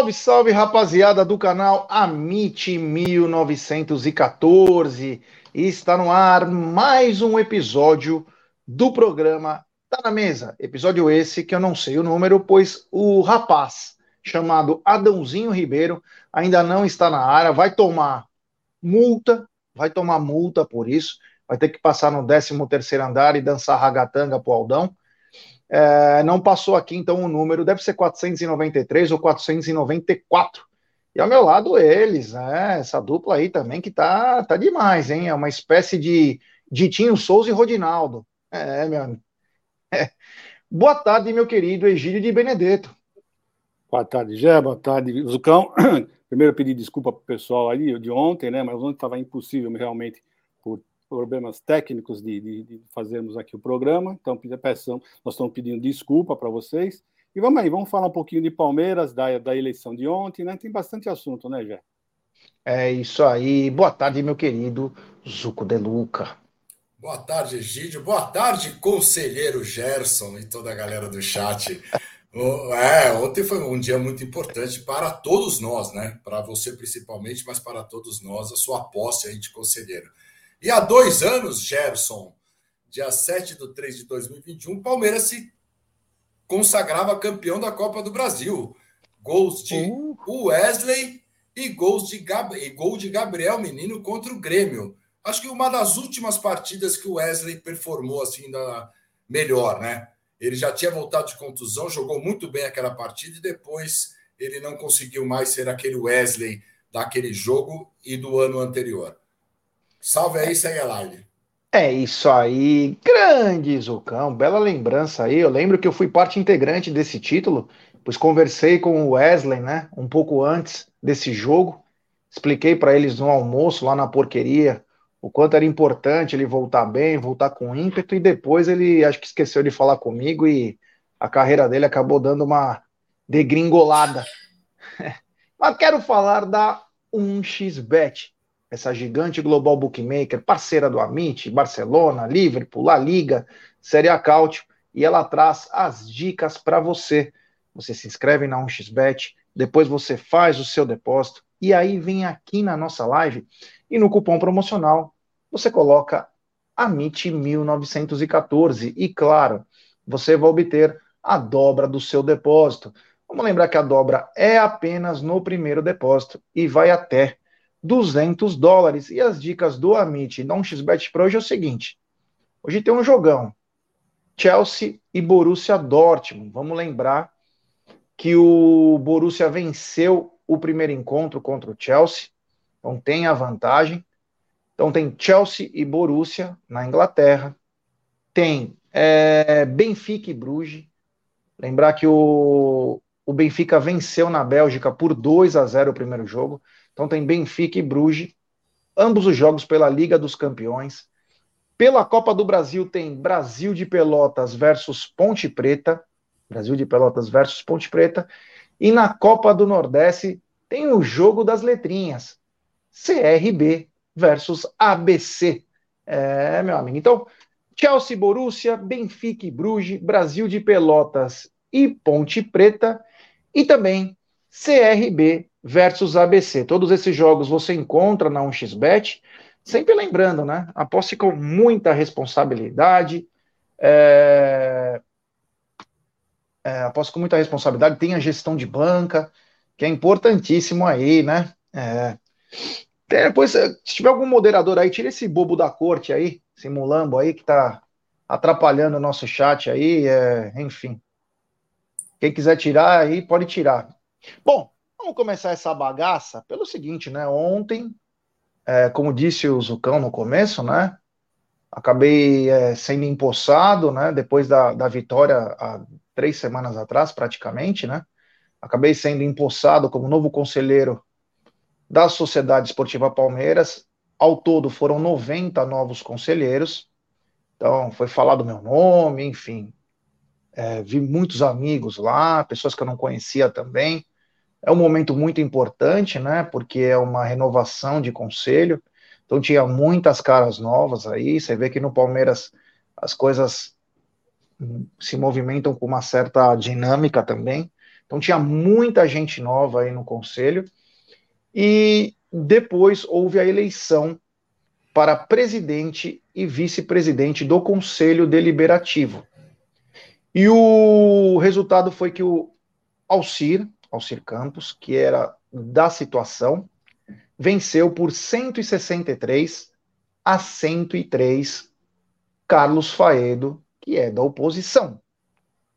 Salve, salve, rapaziada do canal Amit 1914. Está no ar mais um episódio do programa Tá na Mesa. Episódio esse que eu não sei o número, pois o rapaz chamado Adãozinho Ribeiro ainda não está na área, vai tomar multa, vai tomar multa por isso, vai ter que passar no 13 terceiro andar e dançar ragatanga pro Aldão. É, não passou aqui, então o número deve ser 493 ou 494. E ao meu lado eles, né? Essa dupla aí também que tá, tá demais, hein? É uma espécie de Ditinho Souza e Rodinaldo. É, meu amigo. É. Boa tarde, meu querido Egídio de Benedetto. Boa tarde, Gé. Boa tarde, Zucão. Primeiro, pedir desculpa para o pessoal ali de ontem, né? Mas ontem estava impossível realmente problemas técnicos de, de, de, fazermos aqui o programa, então peçam, nós estamos pedindo desculpa para vocês. E vamos aí, vamos falar um pouquinho de Palmeiras, da, da eleição de ontem, né? Tem bastante assunto, né, Jé? É isso aí. Boa tarde, meu querido Zuco De Luca. Boa tarde, Egídio. Boa tarde, conselheiro Gerson e toda a galera do chat. É, ontem foi um dia muito importante para todos nós, né? Para você principalmente, mas para todos nós, a sua posse aí de conselheiro. E há dois anos, Gerson, dia 7 de 3 de 2021, Palmeiras se consagrava campeão da Copa do Brasil. Gols de uh. Wesley e gols de Gab... e gol de Gabriel Menino contra o Grêmio. Acho que uma das últimas partidas que o Wesley performou assim da melhor, né? Ele já tinha voltado de contusão, jogou muito bem aquela partida e depois ele não conseguiu mais ser aquele Wesley daquele jogo e do ano anterior. Salve aí, live. É isso aí, grande Zucão, bela lembrança aí. Eu lembro que eu fui parte integrante desse título, pois conversei com o Wesley, né, um pouco antes desse jogo. Expliquei para eles no almoço lá na porqueria o quanto era importante ele voltar bem, voltar com ímpeto, e depois ele acho que esqueceu de falar comigo e a carreira dele acabou dando uma degringolada. Mas quero falar da 1xBet essa gigante global bookmaker, parceira do Amit, Barcelona, Liverpool, La Liga, Série A Cautio, e ela traz as dicas para você. Você se inscreve na 1xBet, depois você faz o seu depósito, e aí vem aqui na nossa live e no cupom promocional você coloca AMIT1914 e claro, você vai obter a dobra do seu depósito. Vamos lembrar que a dobra é apenas no primeiro depósito e vai até 200 dólares. E as dicas do Amit não XBet para hoje é o seguinte: hoje tem um jogão. Chelsea e Borussia Dortmund. Vamos lembrar que o Borussia venceu o primeiro encontro contra o Chelsea, então tem a vantagem. Então tem Chelsea e Borussia na Inglaterra, tem é, Benfica e Bruges. Lembrar que o, o Benfica venceu na Bélgica por 2 a 0 o primeiro jogo. Então tem Benfica e Bruges, ambos os jogos pela Liga dos Campeões. Pela Copa do Brasil tem Brasil de Pelotas versus Ponte Preta, Brasil de Pelotas versus Ponte Preta, e na Copa do Nordeste tem o jogo das letrinhas, CRB versus ABC. É, meu amigo. Então, Chelsea, Borussia, Benfica e Bruges, Brasil de Pelotas e Ponte Preta, e também CRB versus ABC. Todos esses jogos você encontra na 1xBet, sempre lembrando, né? Aposte com muita responsabilidade. É... É, aposto com muita responsabilidade, tem a gestão de banca, que é importantíssimo aí, né? É... Depois, se tiver algum moderador aí, tira esse bobo da corte aí, esse mulambo aí que tá atrapalhando o nosso chat aí, é... enfim. Quem quiser tirar aí, pode tirar. Bom, Vamos começar essa bagaça pelo seguinte, né? Ontem, é, como disse o Zucão no começo, né? Acabei é, sendo empossado, né? Depois da, da vitória há três semanas atrás, praticamente, né? Acabei sendo empossado como novo conselheiro da Sociedade Esportiva Palmeiras. Ao todo foram 90 novos conselheiros. Então, foi falado meu nome, enfim. É, vi muitos amigos lá, pessoas que eu não conhecia também. É um momento muito importante, né? Porque é uma renovação de conselho. Então tinha muitas caras novas aí. Você vê que no Palmeiras as coisas se movimentam com uma certa dinâmica também. Então tinha muita gente nova aí no conselho. E depois houve a eleição para presidente e vice-presidente do Conselho Deliberativo. E o resultado foi que o Alcir, Alcir Campos, que era da situação, venceu por 163 a 103 Carlos Faedo, que é da oposição.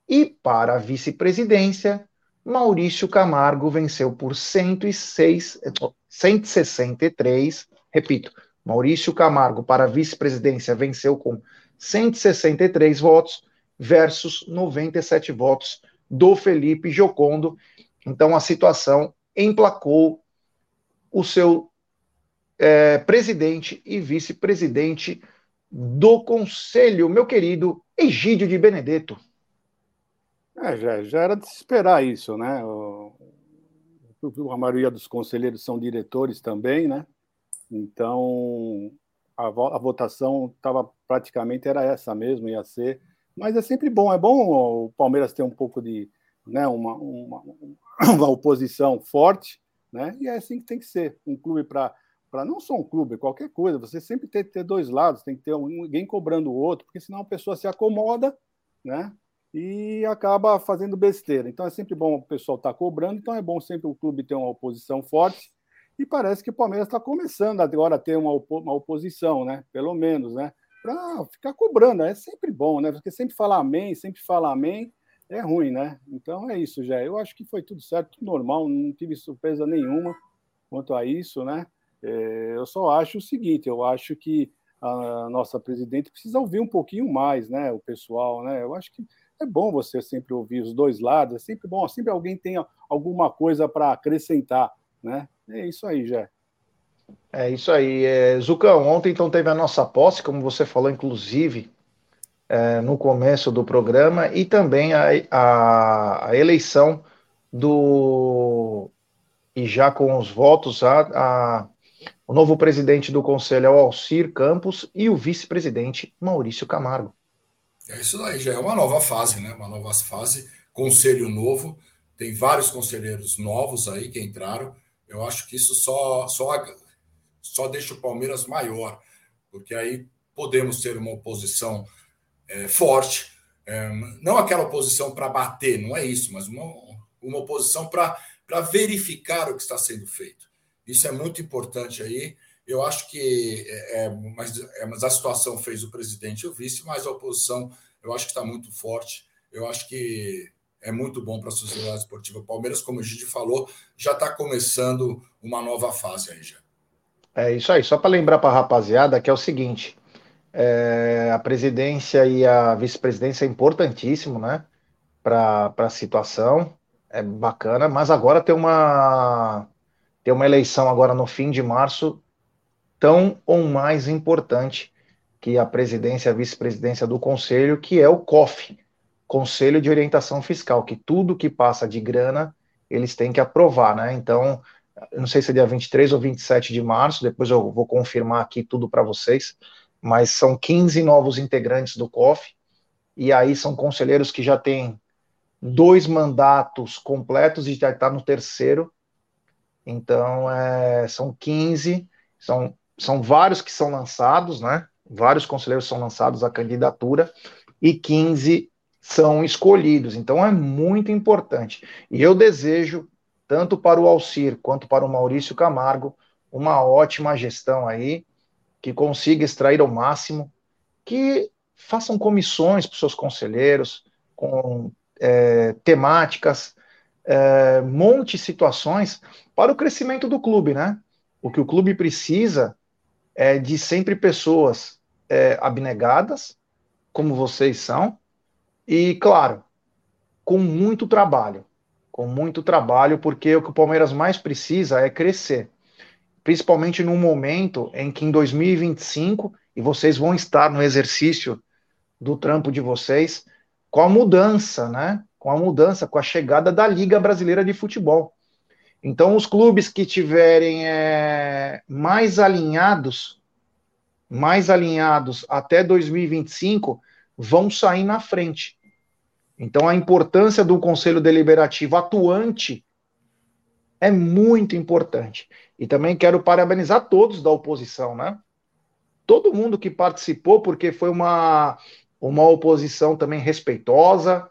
E para a vice-presidência, Maurício Camargo venceu por 106, 163, repito, Maurício Camargo para a vice-presidência venceu com 163 votos versus 97 votos do Felipe Jocondo. Então a situação emplacou o seu é, presidente e vice-presidente do conselho, meu querido Egídio de Benedetto. É, já, já era de se esperar isso, né? O, a maioria dos conselheiros são diretores também, né? Então a, a votação estava praticamente era essa mesmo, ia ser. Mas é sempre bom, é bom o Palmeiras ter um pouco de, né, uma, uma, uma oposição forte, né? E é assim que tem que ser, um clube para para não só um clube, qualquer coisa, você sempre tem que ter dois lados, tem que ter alguém cobrando o outro, porque senão a pessoa se acomoda, né? E acaba fazendo besteira. Então é sempre bom o pessoal estar tá cobrando, então é bom sempre o clube ter uma oposição forte. E parece que o Palmeiras está começando agora a ter uma, uma oposição, né? Pelo menos, né? Para ficar cobrando, é sempre bom, né? Porque sempre fala amém, sempre fala amém, é ruim, né? Então é isso, já. Eu acho que foi tudo certo, tudo normal, não tive surpresa nenhuma quanto a isso, né? É, eu só acho o seguinte, eu acho que a nossa presidente precisa ouvir um pouquinho mais, né? O pessoal, né? Eu acho que é bom você sempre ouvir os dois lados, é sempre bom, sempre alguém tem alguma coisa para acrescentar, né? É isso aí, já. É isso aí. É, Zucão, ontem então teve a nossa posse, como você falou, inclusive, é, no começo do programa, e também a, a, a eleição do. E já com os votos, a, a o novo presidente do conselho é o Alcir Campos e o vice-presidente Maurício Camargo. É isso daí, já é uma nova fase, né? Uma nova fase, conselho novo. Tem vários conselheiros novos aí que entraram. Eu acho que isso só, só, só deixa o Palmeiras maior, porque aí podemos ter uma oposição é, forte, é, não aquela oposição para bater, não é isso, mas uma, uma oposição para verificar o que está sendo feito. Isso é muito importante aí. Eu acho que é, é, mas, é, mas a situação fez o presidente e o vice, mas a oposição eu acho que está muito forte. Eu acho que é muito bom para a Sociedade Esportiva Palmeiras. Como o Gigi falou, já está começando uma nova fase aí já. É isso aí. Só para lembrar para a rapaziada que é o seguinte: é, a presidência e a vice-presidência é importantíssimo, né? Para a situação. É bacana, mas agora tem uma ter uma eleição agora no fim de março tão ou mais importante que a presidência a vice-presidência do conselho, que é o COF, Conselho de Orientação Fiscal, que tudo que passa de grana, eles têm que aprovar, né? Então, não sei se é dia 23 ou 27 de março, depois eu vou confirmar aqui tudo para vocês, mas são 15 novos integrantes do COF, e aí são conselheiros que já têm dois mandatos completos e já está no terceiro, então, é, são 15, são, são vários que são lançados, né? Vários conselheiros são lançados à candidatura e 15 são escolhidos. Então, é muito importante. E eu desejo, tanto para o Alcir quanto para o Maurício Camargo, uma ótima gestão aí, que consiga extrair o máximo, que façam comissões para os seus conselheiros, com é, temáticas, é, monte situações para o crescimento do clube, né? O que o clube precisa é de sempre pessoas é, abnegadas, como vocês são, e, claro, com muito trabalho. Com muito trabalho, porque o que o Palmeiras mais precisa é crescer. Principalmente num momento em que em 2025, e vocês vão estar no exercício do trampo de vocês, com a mudança, né? Com a mudança, com a chegada da Liga Brasileira de Futebol. Então, os clubes que tiverem é, mais alinhados, mais alinhados até 2025, vão sair na frente. Então, a importância do Conselho Deliberativo atuante é muito importante. E também quero parabenizar todos da oposição, né? Todo mundo que participou, porque foi uma, uma oposição também respeitosa,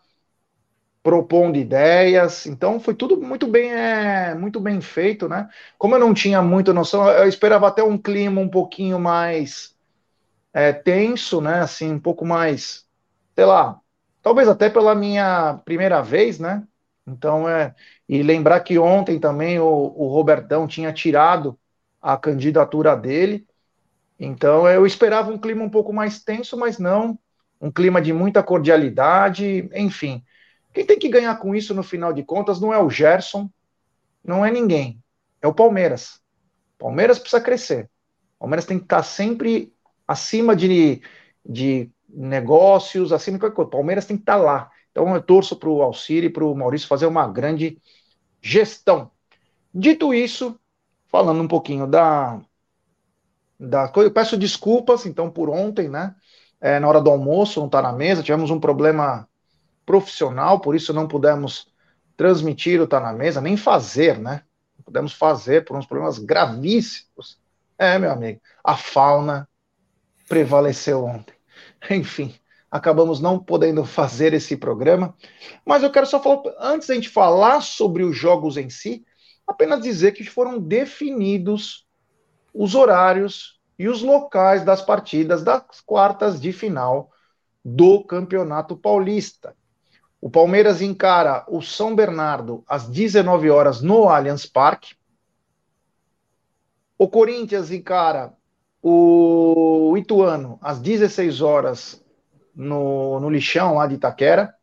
propondo ideias. Então foi tudo muito bem, é, muito bem feito, né? Como eu não tinha muita noção, eu esperava até um clima um pouquinho mais é, tenso, né? Assim, um pouco mais, sei lá, talvez até pela minha primeira vez, né? Então é e lembrar que ontem também o, o Robertão tinha tirado a candidatura dele. Então eu esperava um clima um pouco mais tenso, mas não, um clima de muita cordialidade, enfim. Quem tem que ganhar com isso no final de contas não é o Gerson, não é ninguém, é o Palmeiras. Palmeiras precisa crescer. Palmeiras tem que estar sempre acima de, de negócios, acima de qualquer coisa. Palmeiras tem que estar lá. Então eu torço para o Alciri e para o Maurício fazer uma grande gestão. Dito isso, falando um pouquinho da, da coisa, eu peço desculpas então por ontem, né? É, na hora do almoço, não está na mesa, tivemos um problema profissional, por isso não pudemos transmitir o Tá na Mesa, nem fazer, né? Não pudemos fazer por uns problemas gravíssimos. É, meu amigo, a fauna prevaleceu ontem. Enfim, acabamos não podendo fazer esse programa, mas eu quero só falar, antes da gente falar sobre os jogos em si, apenas dizer que foram definidos os horários e os locais das partidas das quartas de final do Campeonato Paulista. O Palmeiras encara o São Bernardo às 19 horas no Allianz Parque. O Corinthians encara o Ituano às 16 horas no, no lixão lá de Itaquera.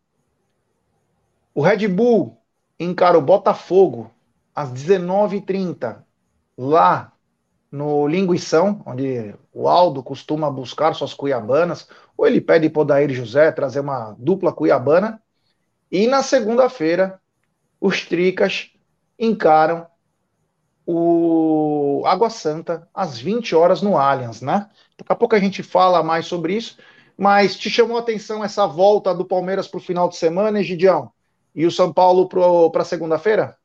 O Red Bull encara o Botafogo às 19h30 lá no Linguição, onde o Aldo costuma buscar suas cuiabanas, ou ele pede para o Daír José trazer uma dupla cuiabana. E na segunda-feira, os Tricas encaram o Água Santa às 20 horas no Allianz, né? Daqui a pouco a gente fala mais sobre isso, mas te chamou a atenção essa volta do Palmeiras para o final de semana, Egidião? E o São Paulo para segunda-feira?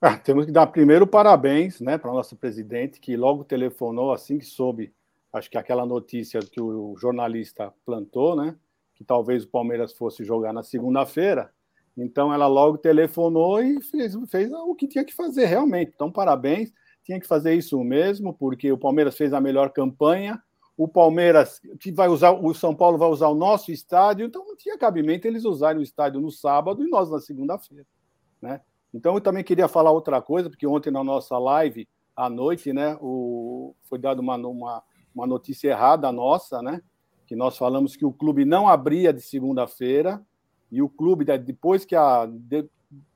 Ah, temos que dar primeiro parabéns né, para o nosso presidente, que logo telefonou assim que soube, acho que aquela notícia que o jornalista plantou, né? que talvez o Palmeiras fosse jogar na segunda-feira. Então ela logo telefonou e fez, fez o que tinha que fazer realmente. Então, parabéns, tinha que fazer isso mesmo, porque o Palmeiras fez a melhor campanha. O Palmeiras que vai usar, o São Paulo vai usar o nosso estádio, então não tinha cabimento eles usarem o estádio no sábado e nós na segunda-feira, né? Então eu também queria falar outra coisa, porque ontem na nossa live à noite, né, o, foi dada uma, uma, uma notícia errada nossa, né? que nós falamos que o clube não abria de segunda-feira e o clube, depois que a, de,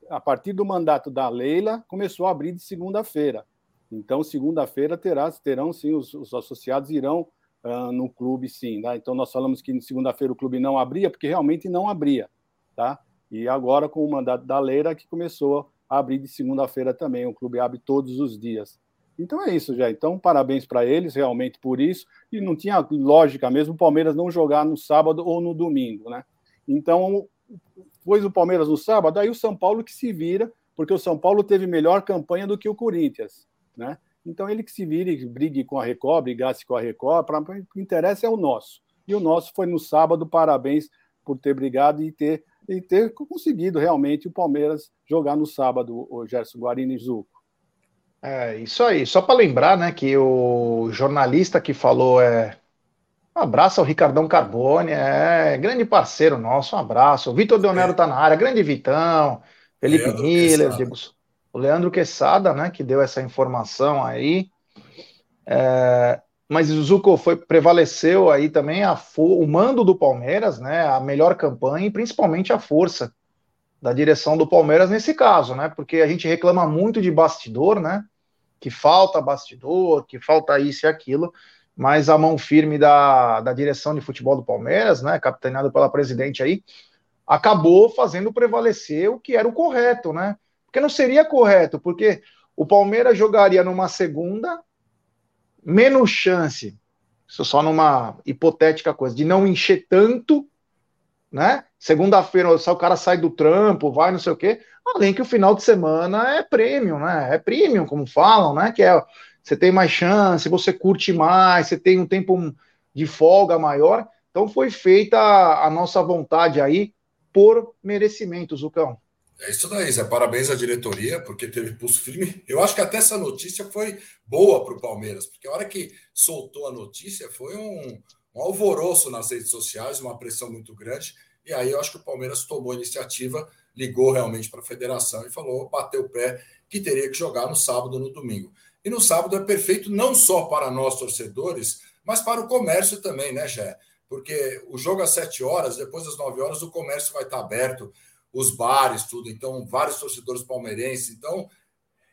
a partir do mandato da Leila, começou a abrir de segunda-feira. Então, segunda-feira terá, terão sim, os, os associados irão uh, no clube, sim. Tá? Então, nós falamos que segunda-feira o clube não abria, porque realmente não abria. Tá? E agora, com o mandato da Leila, que começou a abrir de segunda-feira também. O clube abre todos os dias. Então é isso, já. Então, parabéns para eles, realmente, por isso. E não tinha lógica mesmo o Palmeiras não jogar no sábado ou no domingo, né? Então, pôs o Palmeiras no sábado, aí o São Paulo que se vira, porque o São Paulo teve melhor campanha do que o Corinthians, né? Então, ele que se vire, brigue com a Record, brigasse com a Record, pra, o que interessa é o nosso. E o nosso foi no sábado, parabéns por ter brigado e ter, e ter conseguido realmente o Palmeiras jogar no sábado, o Gerson Guarini Zuco. É, isso aí. Só para lembrar, né, que o jornalista que falou é. Um abraço ao Ricardão Carbone, é grande parceiro nosso, um abraço. O Vitor Deonero tá na área, grande Vitão, Felipe Leandro Miller, Diego, o Leandro Quesada, né, que deu essa informação aí. É, mas o Zuko foi, prevaleceu aí também a, o mando do Palmeiras, né, a melhor campanha e principalmente a força da direção do Palmeiras nesse caso, né? Porque a gente reclama muito de bastidor, né? Que falta bastidor, que falta isso e aquilo, mas a mão firme da, da direção de futebol do Palmeiras, né? Capitaneado pela presidente aí, acabou fazendo prevalecer o que era o correto, né? Porque não seria correto, porque o Palmeiras jogaria numa segunda, menos chance, isso só numa hipotética coisa, de não encher tanto né? Segunda-feira o cara sai do trampo, vai não sei o quê. Além que o final de semana é prêmio, né? É premium, como falam, né? Que é você tem mais chance, você curte mais, você tem um tempo de folga maior. Então foi feita a nossa vontade aí por merecimento, Zucão. É isso daí, Zé. Parabéns à diretoria, porque teve pulso firme. Eu acho que até essa notícia foi boa para o Palmeiras, porque a hora que soltou a notícia foi um, um alvoroço nas redes sociais, uma pressão muito grande. E aí eu acho que o Palmeiras tomou a iniciativa, ligou realmente para a federação e falou, bateu o pé, que teria que jogar no sábado no domingo. E no sábado é perfeito não só para nós torcedores, mas para o comércio também, né, Gé? Porque o jogo às 7 horas, depois das 9 horas, o comércio vai estar aberto os bares, tudo. Então, vários torcedores palmeirenses. Então,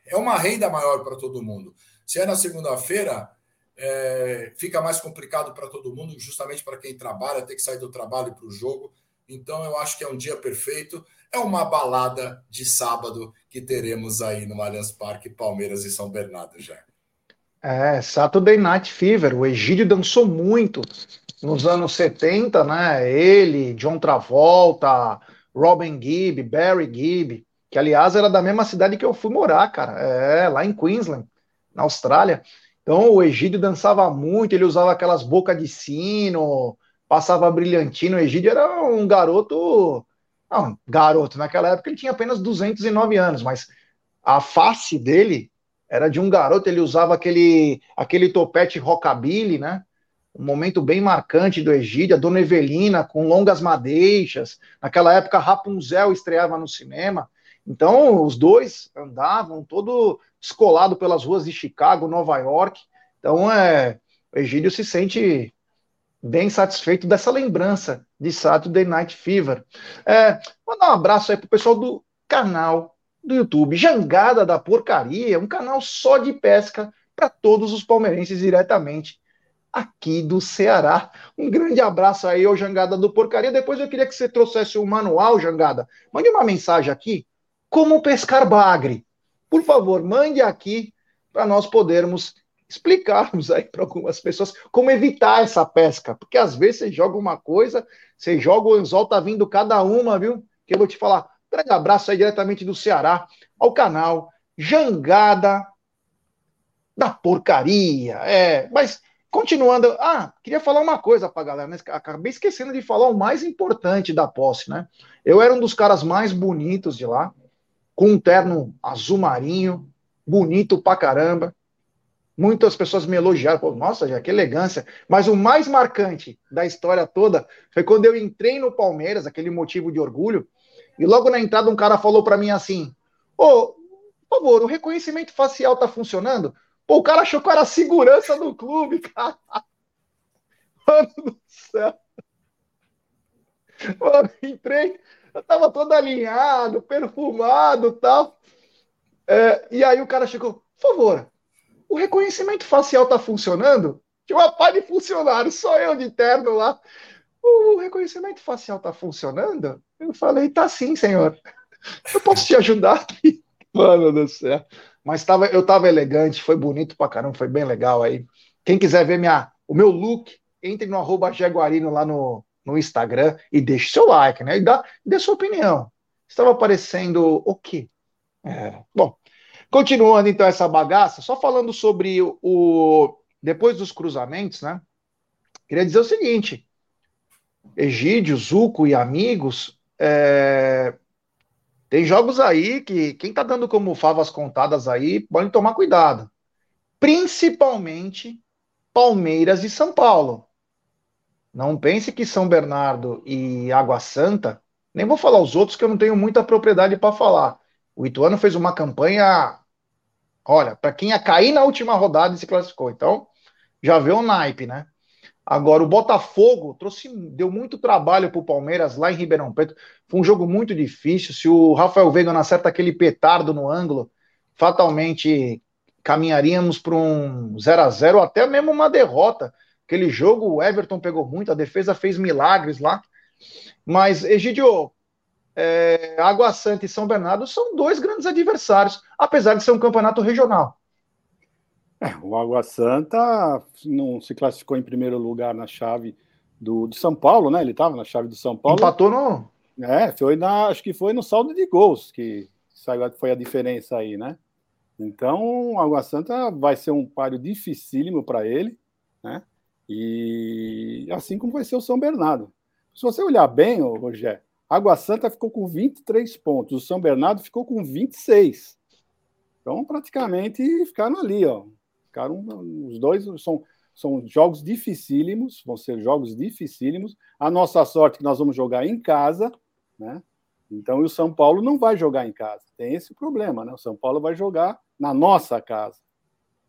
é uma renda maior para todo mundo. Se é na segunda-feira, é, fica mais complicado para todo mundo, justamente para quem trabalha, ter que sair do trabalho para o jogo. Então, eu acho que é um dia perfeito. É uma balada de sábado que teremos aí no Allianz Parque, Palmeiras e São Bernardo já. É, Saturday Night Fever. O Egídio dançou muito nos anos 70, né? Ele, John Travolta, Robin Gibb, Barry Gibb, que aliás era da mesma cidade que eu fui morar, cara, é, lá em Queensland, na Austrália. Então o Egídio dançava muito, ele usava aquelas bocas de sino, passava brilhantina. O Egídio era um garoto, não, garoto, naquela época ele tinha apenas 209 anos, mas a face dele era de um garoto, ele usava aquele, aquele topete rockabilly, né? Um momento bem marcante do Egídio, a Dona Evelina com longas madeixas. Naquela época, Rapunzel estreava no cinema. Então, os dois andavam todo descolado pelas ruas de Chicago, Nova York. Então, é, o Egídio se sente bem satisfeito dessa lembrança de Saturday Night Fever. É, mandar um abraço aí pro pessoal do canal do YouTube, Jangada da Porcaria, um canal só de pesca para todos os palmeirenses diretamente aqui do Ceará. Um grande abraço aí, ô Jangada do Porcaria. Depois eu queria que você trouxesse o um manual, Jangada. Mande uma mensagem aqui, como pescar bagre. Por favor, mande aqui para nós podermos explicarmos aí para algumas pessoas como evitar essa pesca. Porque às vezes você joga uma coisa, você joga o anzol, tá vindo cada uma, viu? Que eu vou te falar. Grande abraço aí diretamente do Ceará ao canal Jangada da Porcaria. É, mas Continuando, ah, queria falar uma coisa para a galera, né? acabei esquecendo de falar o mais importante da posse, né? Eu era um dos caras mais bonitos de lá, com um terno azul marinho, bonito pra caramba. Muitas pessoas me elogiaram, pô, nossa, já que elegância. Mas o mais marcante da história toda foi quando eu entrei no Palmeiras, aquele motivo de orgulho, e logo na entrada um cara falou para mim assim: Ô, oh, por favor, o reconhecimento facial tá funcionando? Pô, o cara achou que era segurança do clube, cara. Mano do céu. Mano, entrei, eu tava todo alinhado, perfumado tal. É, e aí o cara chegou, por favor, o reconhecimento facial tá funcionando? Tinha uma pá de funcionário, só eu de terno lá. O reconhecimento facial tá funcionando? Eu falei, tá sim, senhor. Eu posso te ajudar aqui? Mano do céu. Mas tava, eu tava elegante, foi bonito pra caramba, foi bem legal aí. Quem quiser ver minha, o meu look, entre no arroba Jaguarino lá no, no Instagram e deixe seu like, né? E dá, dê sua opinião. Estava aparecendo o quê? É, bom, continuando então essa bagaça, só falando sobre o, o depois dos cruzamentos, né? Queria dizer o seguinte: Egídio, Zuco e amigos, é, tem jogos aí que quem tá dando como favas contadas aí pode tomar cuidado. Principalmente Palmeiras e São Paulo. Não pense que São Bernardo e Água Santa, nem vou falar os outros que eu não tenho muita propriedade para falar. O Ituano fez uma campanha, olha, para quem ia cair na última rodada e se classificou. Então, já vê o naipe, né? Agora, o Botafogo trouxe, deu muito trabalho para o Palmeiras lá em Ribeirão Preto. Foi um jogo muito difícil. Se o Rafael Veiga não acerta aquele petardo no ângulo, fatalmente caminharíamos para um 0 a 0 até mesmo uma derrota. Aquele jogo, o Everton pegou muito, a defesa fez milagres lá. Mas, Egidio, é, Água Santa e São Bernardo são dois grandes adversários, apesar de ser um campeonato regional. É, o Água Santa não se classificou em primeiro lugar na chave do, de São Paulo, né? Ele estava na chave do São Paulo. Empatou no. É, foi na, acho que foi no saldo de gols que saiu, foi a diferença aí, né? Então, o Água Santa vai ser um páreo dificílimo para ele, né? E assim como vai ser o São Bernardo. Se você olhar bem, Rogério, Água Santa ficou com 23 pontos, o São Bernardo ficou com 26. Então, praticamente ficaram ali, ó. Ficaram os dois são, são jogos dificílimos, vão ser jogos dificílimos. A nossa sorte é que nós vamos jogar em casa, né? Então, o São Paulo não vai jogar em casa. Tem esse problema, né? O São Paulo vai jogar na nossa casa.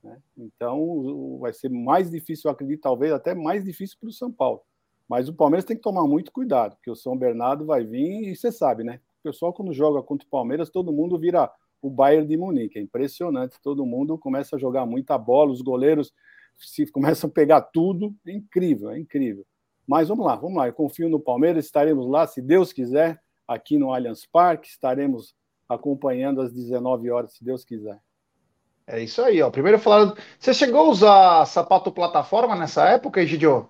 Né? Então, vai ser mais difícil, eu acredito, talvez até mais difícil para o São Paulo. Mas o Palmeiras tem que tomar muito cuidado, porque o São Bernardo vai vir e você sabe, né? O pessoal, quando joga contra o Palmeiras, todo mundo vira o Bayern de Munique. É impressionante, todo mundo começa a jogar muita bola, os goleiros se começam a pegar tudo. É incrível, é incrível. Mas vamos lá, vamos lá. Eu confio no Palmeiras, estaremos lá, se Deus quiser, aqui no Allianz Parque, estaremos acompanhando às 19 horas, se Deus quiser. É isso aí, ó. Primeiro falar. Você chegou a usar sapato plataforma nessa época, Egidio?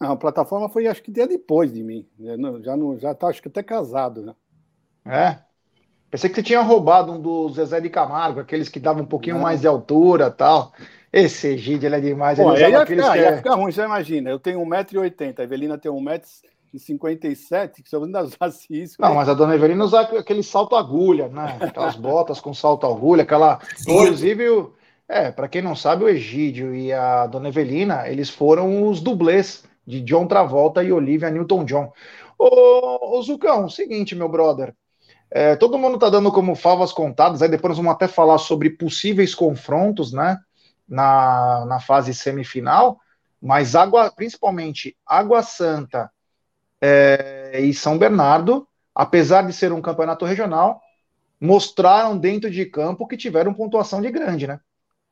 Não, a plataforma foi acho que dia depois de mim. Já não, já tá acho que até casado, né? É. Pensei que você tinha roubado um do Zezé de Camargo, aqueles que davam um pouquinho não. mais de altura tal. Esse Egídio, ele é demais. Pô, ele ia, ficar, que... ia ficar ruim, você imagina. Eu tenho 1,80m, a Evelina tem 1,60m em 57, que se eu ainda usasse isso. Não, né? mas a dona Evelina usa aquele salto agulha, né? Aquelas botas com salto agulha, aquela. Inclusive, é, para quem não sabe, o Egídio e a dona Evelina, eles foram os dublês de John Travolta e Olivia Newton-John. Ô, ô Zucão, seguinte, meu brother. É, todo mundo tá dando como favas contadas, aí depois nós vamos até falar sobre possíveis confrontos, né? Na, na fase semifinal, mas água, principalmente Água Santa é, e São Bernardo, apesar de ser um campeonato regional, mostraram dentro de campo que tiveram pontuação de grande, né?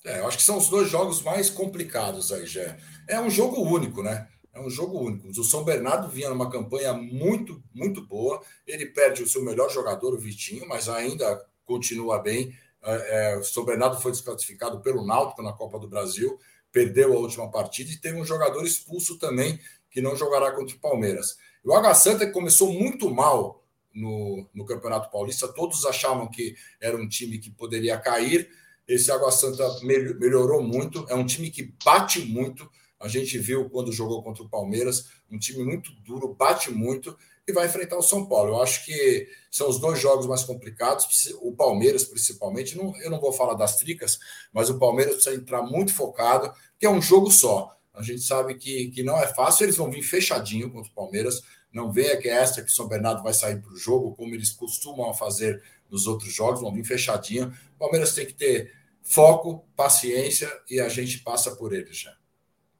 É, eu acho que são os dois jogos mais complicados aí, já. É um jogo único, né? É um jogo único. O São Bernardo vinha numa campanha muito, muito boa. Ele perde o seu melhor jogador, o Vitinho, mas ainda continua bem. É, é, o São Bernardo foi desclassificado pelo Náutico na Copa do Brasil, perdeu a última partida e teve um jogador expulso também que não jogará contra o Palmeiras. O Água Santa começou muito mal no, no Campeonato Paulista, todos achavam que era um time que poderia cair. Esse Água Santa melhorou muito, é um time que bate muito. A gente viu quando jogou contra o Palmeiras, um time muito duro, bate muito e vai enfrentar o São Paulo. Eu acho que são os dois jogos mais complicados. O Palmeiras, principalmente, não, eu não vou falar das tricas, mas o Palmeiras precisa entrar muito focado, que é um jogo só. A gente sabe que, que não é fácil, eles vão vir fechadinho contra o Palmeiras. Não venha que é esta que o São Bernardo vai sair para o jogo, como eles costumam fazer nos outros jogos, vão vir fechadinho. O Palmeiras tem que ter foco, paciência e a gente passa por eles já.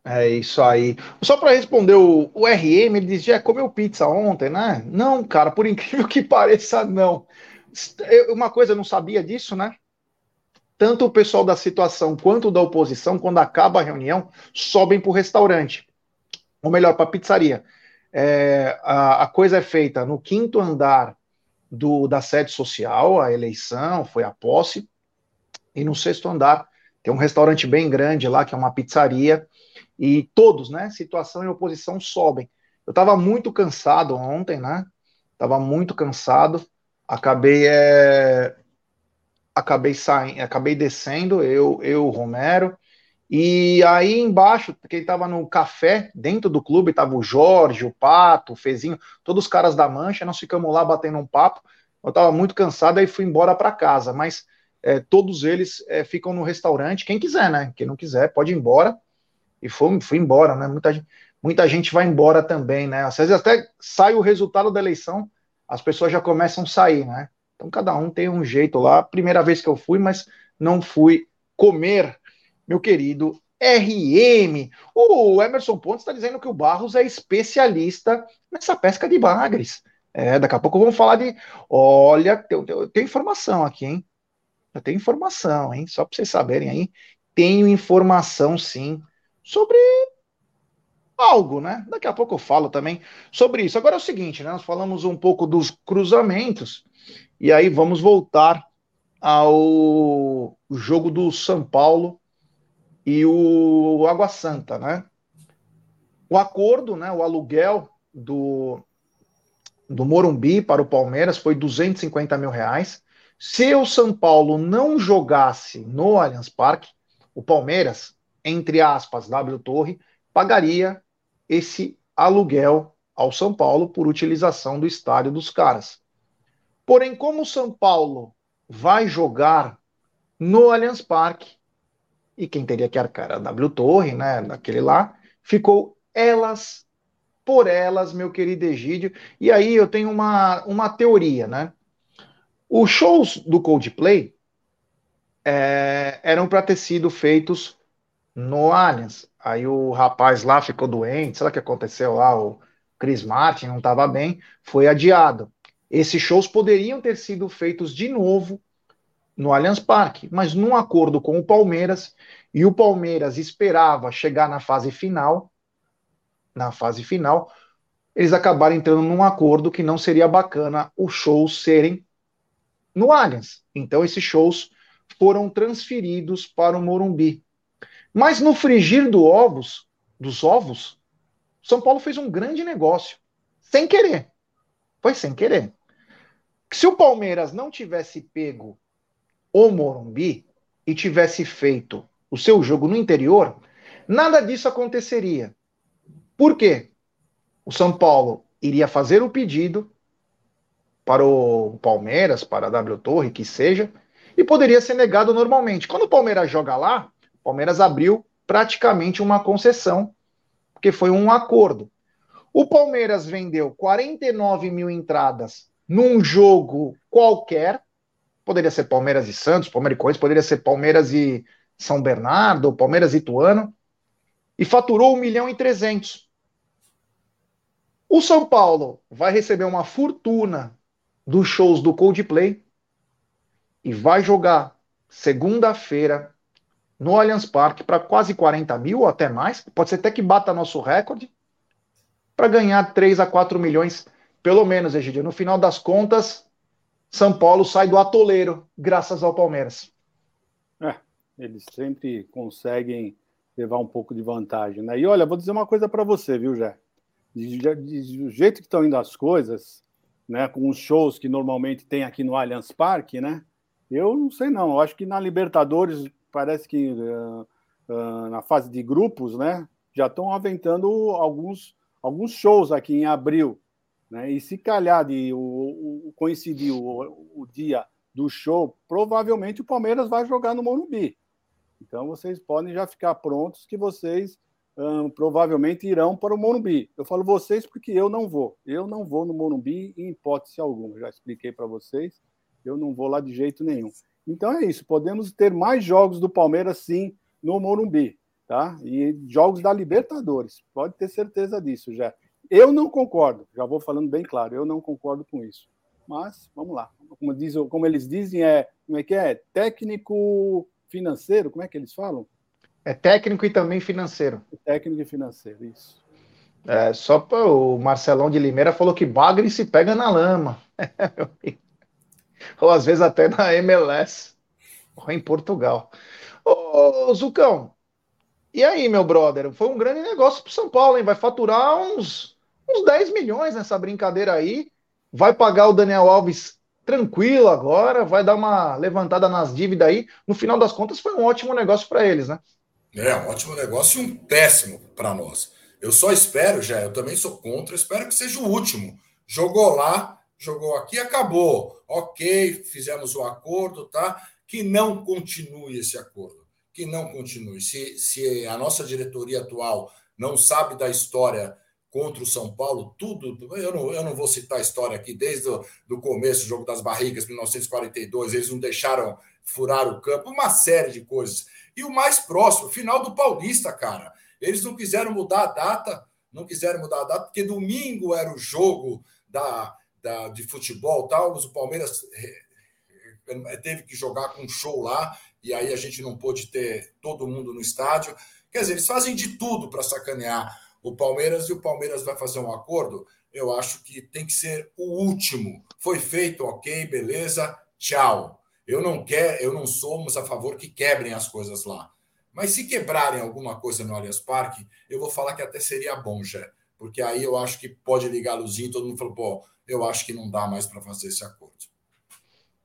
É isso aí. Só para responder o, o, RM, ele disse: já comeu pizza ontem, né? Não, cara, por incrível que pareça, não. Uma coisa, eu não sabia disso, né? tanto o pessoal da situação quanto da oposição, quando acaba a reunião, sobem para o restaurante. Ou melhor, para a pizzaria. É, a, a, coisa é feita no quinto andar do, da sede social, a eleição, foi a posse, e no sexto andar tem um restaurante bem grande lá, que é uma pizzaria, e todos, né, situação e oposição sobem. Eu estava muito cansado ontem, né, estava muito cansado, acabei é, acabei saindo, acabei descendo, eu, eu, Romero, e aí embaixo, quem estava no café, dentro do clube, estava o Jorge, o Pato, o Fezinho, todos os caras da Mancha, nós ficamos lá batendo um papo, eu estava muito cansado, aí fui embora para casa, mas é, todos eles é, ficam no restaurante, quem quiser, né, quem não quiser pode ir embora, e fui, fui embora, né, muita, muita gente vai embora também, né, às vezes até sai o resultado da eleição, as pessoas já começam a sair, né, então cada um tem um jeito lá. Primeira vez que eu fui, mas não fui comer, meu querido RM. O Emerson Pontes está dizendo que o Barros é especialista nessa pesca de bagres. É, daqui a pouco vamos falar de. Olha, tem, tem informação aqui, hein? Eu tenho informação, hein? Só para vocês saberem aí. Tenho informação, sim, sobre algo, né? Daqui a pouco eu falo também sobre isso. Agora é o seguinte, né? Nós falamos um pouco dos cruzamentos e aí vamos voltar ao jogo do São Paulo e o Água Santa, né? o acordo, né, o aluguel do, do Morumbi para o Palmeiras foi 250 mil reais. Se o São Paulo não jogasse no Allianz Parque, o Palmeiras, entre aspas, W Torre, pagaria esse aluguel ao São Paulo por utilização do estádio dos caras. Porém, como o São Paulo vai jogar no Allianz Parque, e quem teria que arcar a W Torre, né, daquele lá, ficou elas por elas, meu querido Egídio. E aí eu tenho uma, uma teoria, né? Os shows do Coldplay é, eram para ter sido feitos no Allianz. Aí o rapaz lá ficou doente, sabe o que aconteceu lá? O Chris Martin não estava bem, foi adiado. Esses shows poderiam ter sido feitos de novo no Allianz Parque, mas num acordo com o Palmeiras, e o Palmeiras esperava chegar na fase final, na fase final, eles acabaram entrando num acordo que não seria bacana os shows serem no Allianz. Então esses shows foram transferidos para o Morumbi. Mas no frigir do ovos, dos ovos, São Paulo fez um grande negócio, sem querer. Foi sem querer. Se o Palmeiras não tivesse pego o Morumbi e tivesse feito o seu jogo no interior, nada disso aconteceria. Por quê? O São Paulo iria fazer o pedido para o Palmeiras, para a W Torre, que seja, e poderia ser negado normalmente. Quando o Palmeiras joga lá, o Palmeiras abriu praticamente uma concessão, porque foi um acordo. O Palmeiras vendeu 49 mil entradas num jogo qualquer, poderia ser Palmeiras e Santos, Palmeiras e Corinthians, poderia ser Palmeiras e São Bernardo, Palmeiras e Ituano, e faturou 1 milhão e 300. O São Paulo vai receber uma fortuna dos shows do Coldplay e vai jogar segunda-feira no Allianz Parque para quase 40 mil ou até mais, pode ser até que bata nosso recorde, para ganhar 3 a 4 milhões, pelo menos, Egidio. No final das contas, São Paulo sai do atoleiro, graças ao Palmeiras. É, eles sempre conseguem levar um pouco de vantagem, né? E olha, vou dizer uma coisa para você, viu, Jé? do jeito que estão indo as coisas, né, com os shows que normalmente tem aqui no Allianz Parque, né? Eu não sei não, eu acho que na Libertadores parece que uh, uh, na fase de grupos, né, já estão aventando alguns alguns shows aqui em abril, né? E se calhar de o, o coincidir o, o dia do show, provavelmente o Palmeiras vai jogar no Morumbi. Então vocês podem já ficar prontos que vocês um, provavelmente irão para o Morumbi. Eu falo vocês porque eu não vou. Eu não vou no Morumbi em hipótese alguma. Já expliquei para vocês. Eu não vou lá de jeito nenhum. Então é isso. Podemos ter mais jogos do Palmeiras sim no Morumbi, tá? E jogos da Libertadores. Pode ter certeza disso, já. Eu não concordo. Já vou falando bem claro. Eu não concordo com isso. Mas vamos lá. Como, diz, como eles dizem é como é que é técnico financeiro. Como é que eles falam? É técnico e também financeiro. Técnico e financeiro, isso. É, só para o Marcelão de Limeira falou que Bagre se pega na lama. ou às vezes até na MLS, ou em Portugal. Ô, Zucão, e aí, meu brother? Foi um grande negócio para São Paulo, hein? Vai faturar uns, uns 10 milhões nessa brincadeira aí. Vai pagar o Daniel Alves tranquilo agora, vai dar uma levantada nas dívidas aí. No final das contas, foi um ótimo negócio para eles, né? É, um ótimo negócio e um péssimo para nós. Eu só espero, já, eu também sou contra, espero que seja o último. Jogou lá, jogou aqui, acabou. Ok, fizemos o acordo, tá? Que não continue esse acordo. Que não continue. Se, se a nossa diretoria atual não sabe da história contra o São Paulo, tudo. Eu não, eu não vou citar a história aqui, desde o do começo, o jogo das barrigas, 1942, eles não deixaram furar o campo, uma série de coisas. E o mais próximo, final do Paulista, cara. Eles não quiseram mudar a data, não quiseram mudar a data, porque domingo era o jogo da, da, de futebol tal, o Palmeiras eh, eh, teve que jogar com um show lá, e aí a gente não pôde ter todo mundo no estádio. Quer dizer, eles fazem de tudo para sacanear o Palmeiras e o Palmeiras vai fazer um acordo. Eu acho que tem que ser o último. Foi feito, ok, beleza, tchau. Eu não quero, eu não somos a favor que quebrem as coisas lá. Mas se quebrarem alguma coisa no Allianz Parque, eu vou falar que até seria bom, já, porque aí eu acho que pode ligar a luzinha e todo mundo falou, pô, eu acho que não dá mais para fazer esse acordo.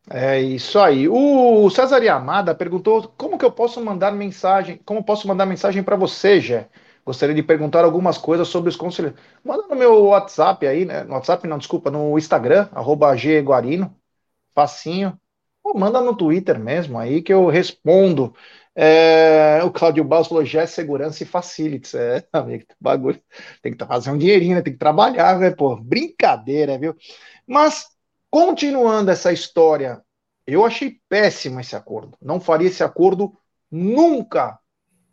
É isso aí. O César Yamada perguntou como que eu posso mandar mensagem, como posso mandar mensagem para você, Jé? Gostaria de perguntar algumas coisas sobre os conselheiros. Manda no meu WhatsApp aí, né? No WhatsApp, não, desculpa, no Instagram, arroba Guarino, facinho. Ou manda no Twitter mesmo aí que eu respondo. É, o Claudio Baus falou: já é segurança e facilities. É, amigo, bagulho. Tem que fazer um dinheirinho, né? Tem que trabalhar, né? Pô, brincadeira, viu? Mas, continuando essa história, eu achei péssimo esse acordo. Não faria esse acordo nunca.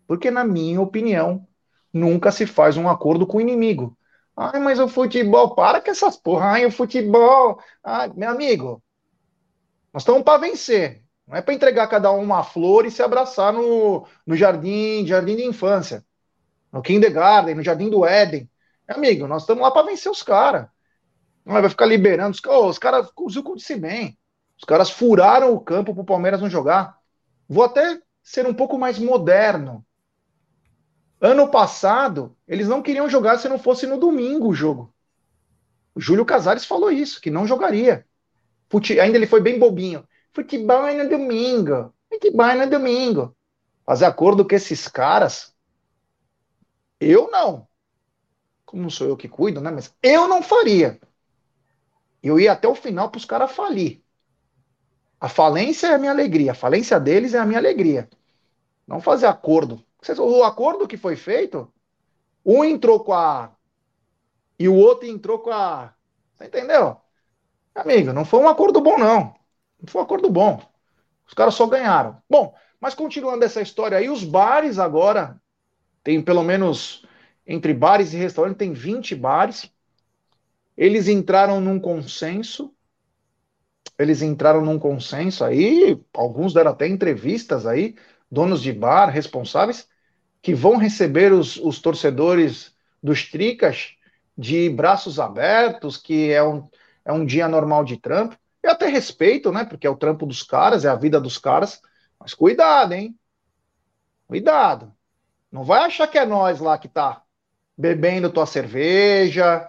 Porque, na minha opinião, nunca se faz um acordo com o inimigo. Ai, mas o futebol, para com essas porra. Ai, o futebol. Ai, meu amigo, nós estamos para vencer. Não é para entregar cada um uma flor e se abraçar no, no jardim, jardim de infância, no kindergarten, no jardim do Éden. Amigo, nós estamos lá para vencer os caras. Não vai ficar liberando. Os, oh, os caras, o disse bem. Os caras furaram o campo para o Palmeiras não jogar. Vou até ser um pouco mais moderno. Ano passado, eles não queriam jogar se não fosse no domingo o jogo. O Júlio Casares falou isso, que não jogaria. Fute... Ainda ele foi bem bobinho. Futebol é no domingo. Futebol é no domingo. Fazer acordo com esses caras, eu não. Como sou eu que cuido, né? Mas eu não faria. Eu ia até o final para os caras falir. A falência é a minha alegria. A falência deles é a minha alegria. Não fazer acordo. O acordo que foi feito, um entrou com a e o outro entrou com a. Você entendeu? Amigo, não foi um acordo bom, não. Foi um acordo bom. Os caras só ganharam. Bom, mas continuando essa história aí, os bares agora, tem pelo menos, entre bares e restaurantes, tem 20 bares. Eles entraram num consenso. Eles entraram num consenso aí, alguns deram até entrevistas aí, donos de bar, responsáveis, que vão receber os, os torcedores dos Tricas de braços abertos, que é um, é um dia normal de trampo. Eu até respeito, né? Porque é o trampo dos caras, é a vida dos caras. Mas cuidado, hein? Cuidado. Não vai achar que é nós lá que tá bebendo tua cerveja,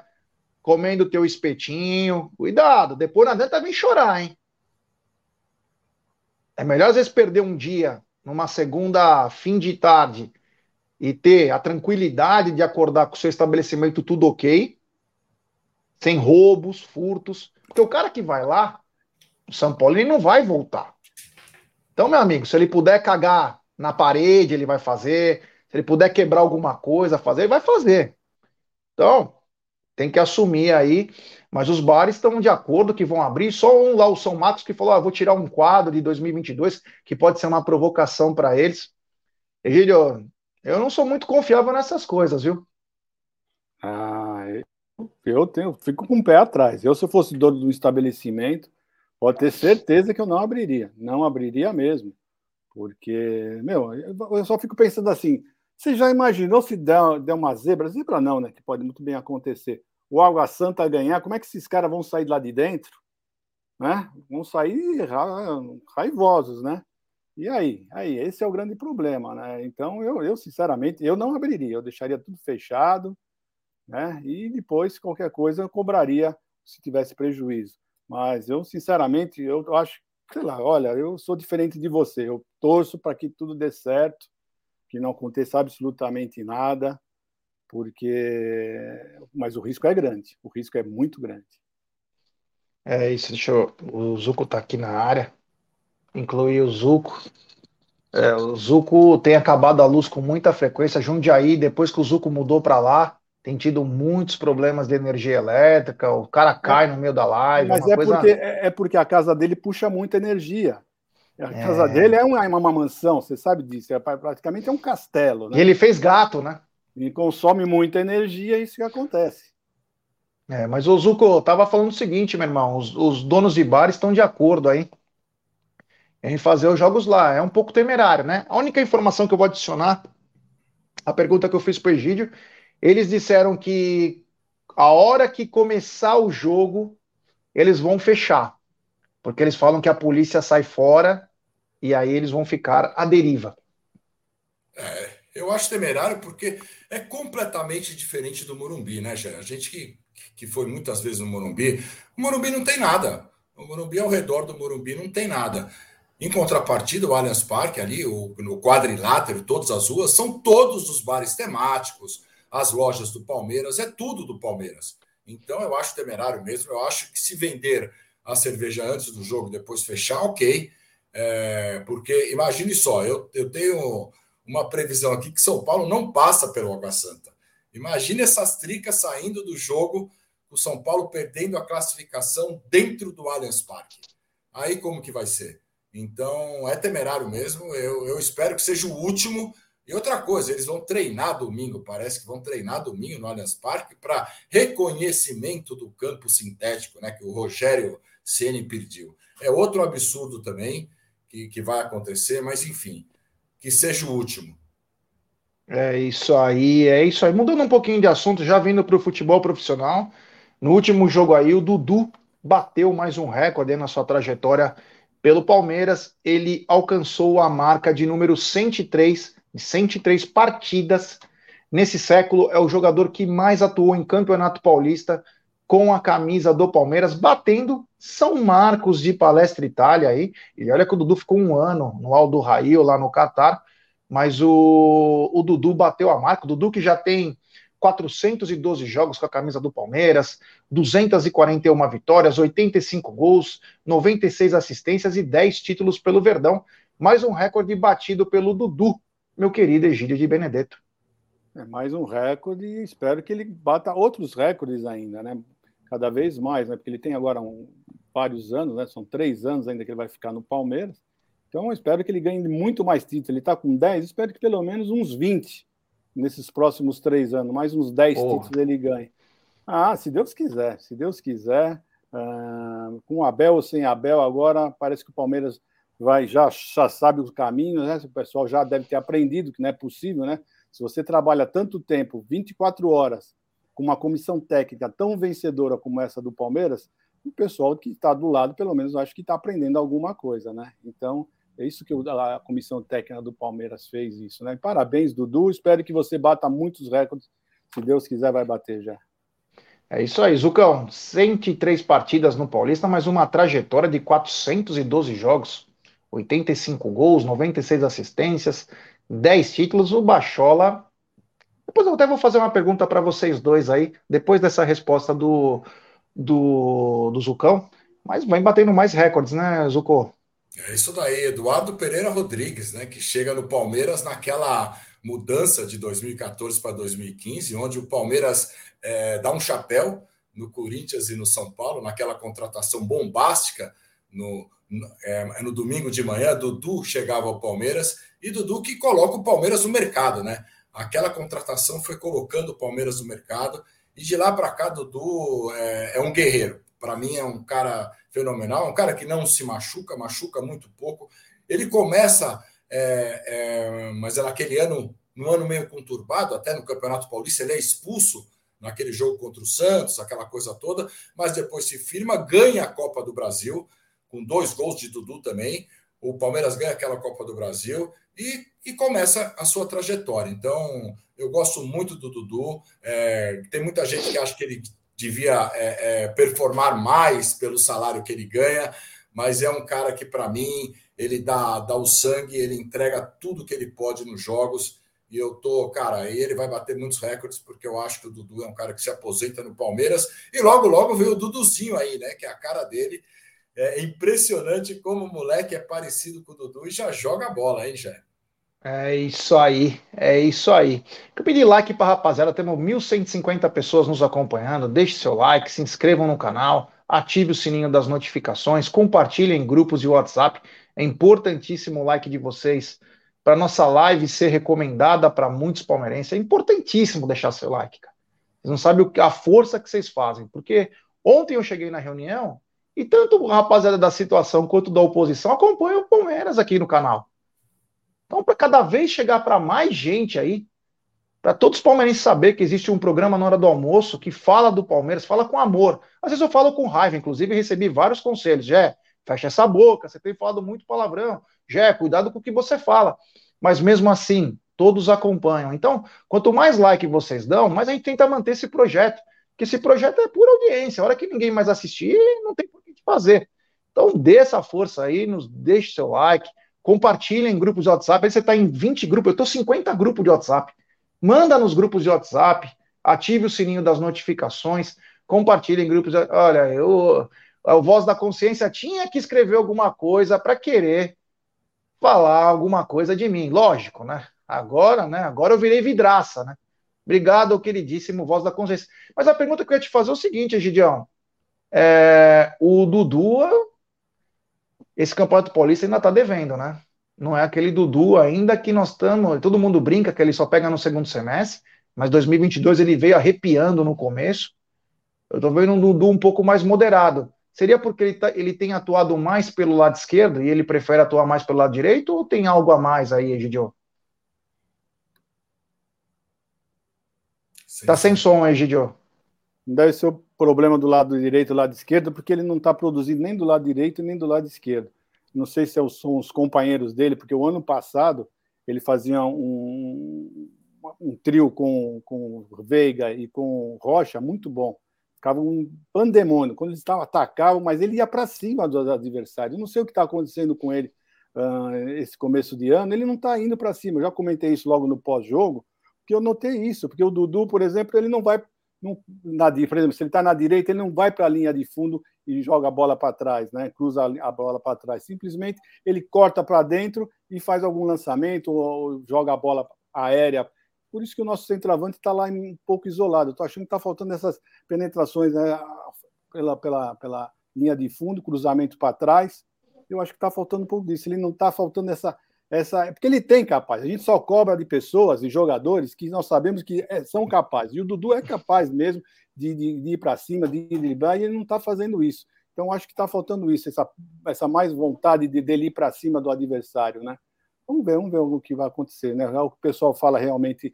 comendo teu espetinho. Cuidado, depois não adianta vir chorar, hein? É melhor às vezes perder um dia numa segunda fim de tarde e ter a tranquilidade de acordar com o seu estabelecimento tudo ok, sem roubos, furtos. Porque o cara que vai lá, o São Paulo, ele não vai voltar. Então, meu amigo, se ele puder cagar na parede, ele vai fazer. Se ele puder quebrar alguma coisa, fazer, ele vai fazer. Então, tem que assumir aí. Mas os bares estão de acordo que vão abrir. Só um lá, o São Marcos, que falou: ah, vou tirar um quadro de 2022, que pode ser uma provocação para eles. Egílio, eu não sou muito confiável nessas coisas, viu? Ah, eu tenho, fico com o pé atrás. Eu, se eu fosse dono do estabelecimento, Pode ter certeza que eu não abriria, não abriria mesmo. Porque, meu, eu só fico pensando assim: você já imaginou se der, der uma zebra? Zebra não, né? Que pode muito bem acontecer. O Água Santa ganhar, como é que esses caras vão sair lá de dentro? Né? Vão sair raivosos, né? E aí? Aí, esse é o grande problema, né? Então, eu, eu sinceramente, eu não abriria, eu deixaria tudo fechado, né? E depois, qualquer coisa, eu cobraria se tivesse prejuízo. Mas eu, sinceramente, eu acho, sei lá, olha, eu sou diferente de você. Eu torço para que tudo dê certo, que não aconteça absolutamente nada, porque. Mas o risco é grande, o risco é muito grande. É isso, deixa eu. O Zuco está aqui na área. Incluir o Zuco. É, o Zuco tem acabado a luz com muita frequência. Jundiaí, depois que o Zuco mudou para lá, tem tido muitos problemas de energia elétrica, o cara é. cai no meio da live. Mas é, coisa... porque, é, é porque a casa dele puxa muita energia. A é... casa dele é uma, uma mansão, você sabe disso, é praticamente é um castelo. Né? E ele fez gato, né? E consome muita energia, isso que acontece. É, mas o Zuko tava falando o seguinte, meu irmão, os, os donos de bar estão de acordo aí em fazer os jogos lá. É um pouco temerário, né? A única informação que eu vou adicionar, a pergunta que eu fiz para o Egídio, eles disseram que a hora que começar o jogo, eles vão fechar. Porque eles falam que a polícia sai fora e aí eles vão ficar à deriva. É, eu acho temerário porque é completamente diferente do Morumbi, né, Gé? A gente que, que foi muitas vezes no Morumbi, o Morumbi não tem nada. O Morumbi ao redor do Morumbi não tem nada. Em contrapartida, o Allianz Parque ali, o, no quadrilátero, todas as ruas, são todos os bares temáticos, as lojas do Palmeiras, é tudo do Palmeiras. Então eu acho temerário mesmo. Eu acho que se vender a cerveja antes do jogo, depois fechar, ok. É, porque imagine só, eu, eu tenho uma previsão aqui que São Paulo não passa pelo Água Santa. Imagine essas tricas saindo do jogo, o São Paulo perdendo a classificação dentro do Allianz Parque. Aí como que vai ser? Então é temerário mesmo. Eu, eu espero que seja o último. E outra coisa, eles vão treinar domingo, parece que vão treinar domingo no Allianz Parque para reconhecimento do campo sintético, né? Que o Rogério Ceni pediu. É outro absurdo também que, que vai acontecer, mas enfim, que seja o último. É isso aí, é isso aí. Mudando um pouquinho de assunto, já vindo para o futebol profissional. No último jogo aí, o Dudu bateu mais um recorde na sua trajetória pelo Palmeiras. Ele alcançou a marca de número 103, de 103 partidas. Nesse século, é o jogador que mais atuou em Campeonato Paulista com a camisa do Palmeiras, batendo São Marcos de Palestra Itália aí. E olha que o Dudu ficou um ano no Aldo Raio, lá no Catar, mas o, o Dudu bateu a marca. O Dudu que já tem 412 jogos com a camisa do Palmeiras, 241 vitórias, 85 gols, 96 assistências e 10 títulos pelo Verdão. Mais um recorde batido pelo Dudu, meu querido Egídio de Benedetto. É mais um recorde e espero que ele bata outros recordes ainda, né? Cada vez mais, né? Porque ele tem agora um, vários anos, né? São três anos ainda que ele vai ficar no Palmeiras. Então, espero que ele ganhe muito mais títulos. Ele está com 10, espero que pelo menos uns 20 nesses próximos três anos, mais uns 10 Porra. títulos ele ganhe. Ah, se Deus quiser, se Deus quiser. Uh, com Abel ou sem Abel, agora parece que o Palmeiras vai já, já sabe os caminhos, né? O pessoal já deve ter aprendido que não é possível, né? Se você trabalha tanto tempo, 24 horas, com uma comissão técnica tão vencedora como essa do Palmeiras, o pessoal que está do lado, pelo menos, acho que está aprendendo alguma coisa, né? Então, é isso que a comissão técnica do Palmeiras fez, isso, né? Parabéns, Dudu. Espero que você bata muitos recordes. Se Deus quiser, vai bater já. É isso aí, Zucão. 103 partidas no Paulista, mas uma trajetória de 412 jogos, 85 gols, 96 assistências, 10 títulos, o Bachola. Depois eu até vou fazer uma pergunta para vocês dois aí, depois dessa resposta do, do, do Zucão. Mas vem batendo mais recordes, né, Zucco? É isso daí, Eduardo Pereira Rodrigues, né, que chega no Palmeiras naquela mudança de 2014 para 2015, onde o Palmeiras é, dá um chapéu no Corinthians e no São Paulo, naquela contratação bombástica no, no, é, no domingo de manhã, Dudu chegava ao Palmeiras e Dudu que coloca o Palmeiras no mercado, né? Aquela contratação foi colocando o Palmeiras no mercado e de lá para cá, Dudu é, é um guerreiro. Para mim, é um cara fenomenal, um cara que não se machuca, machuca muito pouco. Ele começa, é, é, mas é naquele ano, no ano meio conturbado, até no Campeonato Paulista, ele é expulso naquele jogo contra o Santos, aquela coisa toda, mas depois se firma, ganha a Copa do Brasil, com dois gols de Dudu também. O Palmeiras ganha aquela Copa do Brasil e, e começa a sua trajetória. Então, eu gosto muito do Dudu. É, tem muita gente que acha que ele devia é, é, performar mais pelo salário que ele ganha, mas é um cara que, para mim, ele dá, dá o sangue, ele entrega tudo que ele pode nos jogos. E eu tô, cara, ele vai bater muitos recordes, porque eu acho que o Dudu é um cara que se aposenta no Palmeiras. E logo, logo veio o Duduzinho aí, né? Que é a cara dele. É impressionante como o moleque é parecido com o Dudu e já joga bola, hein, Jé? É isso aí, é isso aí. Eu pedi like para rapaziada, temos 1.150 pessoas nos acompanhando. Deixe seu like, se inscrevam no canal, ative o sininho das notificações, compartilhem em grupos de WhatsApp. É importantíssimo o like de vocês para nossa live ser recomendada para muitos palmeirenses. É importantíssimo deixar seu like, cara. Vocês não sabem a força que vocês fazem, porque ontem eu cheguei na reunião e tanto o rapaziada da situação quanto da oposição acompanham o Palmeiras aqui no canal. Então, para cada vez chegar para mais gente aí, para todos os palmeirenses saber que existe um programa na hora do almoço que fala do Palmeiras, fala com amor. Às vezes eu falo com raiva, inclusive recebi vários conselhos. Jé, fecha essa boca, você tem falado muito palavrão. Jé, cuidado com o que você fala. Mas mesmo assim, todos acompanham. Então, quanto mais like vocês dão, mais a gente tenta manter esse projeto, que esse projeto é pura audiência. A hora que ninguém mais assistir, não tem fazer. Então, dê essa força aí, nos deixe seu like, compartilhe em grupos de WhatsApp. Aí você está em 20 grupos, eu estou 50 grupos de WhatsApp. Manda nos grupos de WhatsApp, ative o sininho das notificações, compartilhe em grupos. De... Olha, eu, o Voz da Consciência tinha que escrever alguma coisa para querer falar alguma coisa de mim. Lógico, né? Agora, né? Agora eu virei vidraça, né? Obrigado, queridíssimo Voz da Consciência. Mas a pergunta que eu ia te fazer é o seguinte, Egidião. É, o Dudu, esse campeonato paulista ainda está devendo, né? Não é aquele Dudu ainda que nós estamos. Todo mundo brinca que ele só pega no segundo semestre, mas 2022 ele veio arrepiando no começo. Eu estou vendo um Dudu um pouco mais moderado. Seria porque ele, tá, ele tem atuado mais pelo lado esquerdo e ele prefere atuar mais pelo lado direito ou tem algo a mais aí, Egidio? Tá sem som, Egidio. Deve ser o problema do lado direito e do lado esquerdo, porque ele não está produzindo nem do lado direito nem do lado esquerdo. Não sei se são os companheiros dele, porque o ano passado ele fazia um, um trio com, com Veiga e com Rocha muito bom ficava um pandemônio. Quando eles estavam atacavam, mas ele ia para cima dos adversários. Não sei o que está acontecendo com ele uh, esse começo de ano. Ele não está indo para cima. Eu já comentei isso logo no pós-jogo, porque eu notei isso. Porque o Dudu, por exemplo, ele não vai. Não, na, por exemplo, se ele está na direita, ele não vai para a linha de fundo e joga a bola para trás, né? cruza a bola para trás. Simplesmente ele corta para dentro e faz algum lançamento ou joga a bola aérea por isso que o nosso centroavante está lá um pouco isolado. Estou achando que está faltando essas penetrações né, pela, pela, pela linha de fundo, cruzamento para trás. Eu acho que está faltando um pouco disso. Ele não está faltando essa, essa. Porque ele tem capaz. A gente só cobra de pessoas e jogadores que nós sabemos que é, são capazes. E o Dudu é capaz mesmo de, de, de ir para cima, de driblar, e ele não está fazendo isso. Então, acho que está faltando isso, essa, essa mais vontade de, dele ir para cima do adversário, né? Vamos ver, vamos ver o que vai acontecer, né? O que o pessoal fala realmente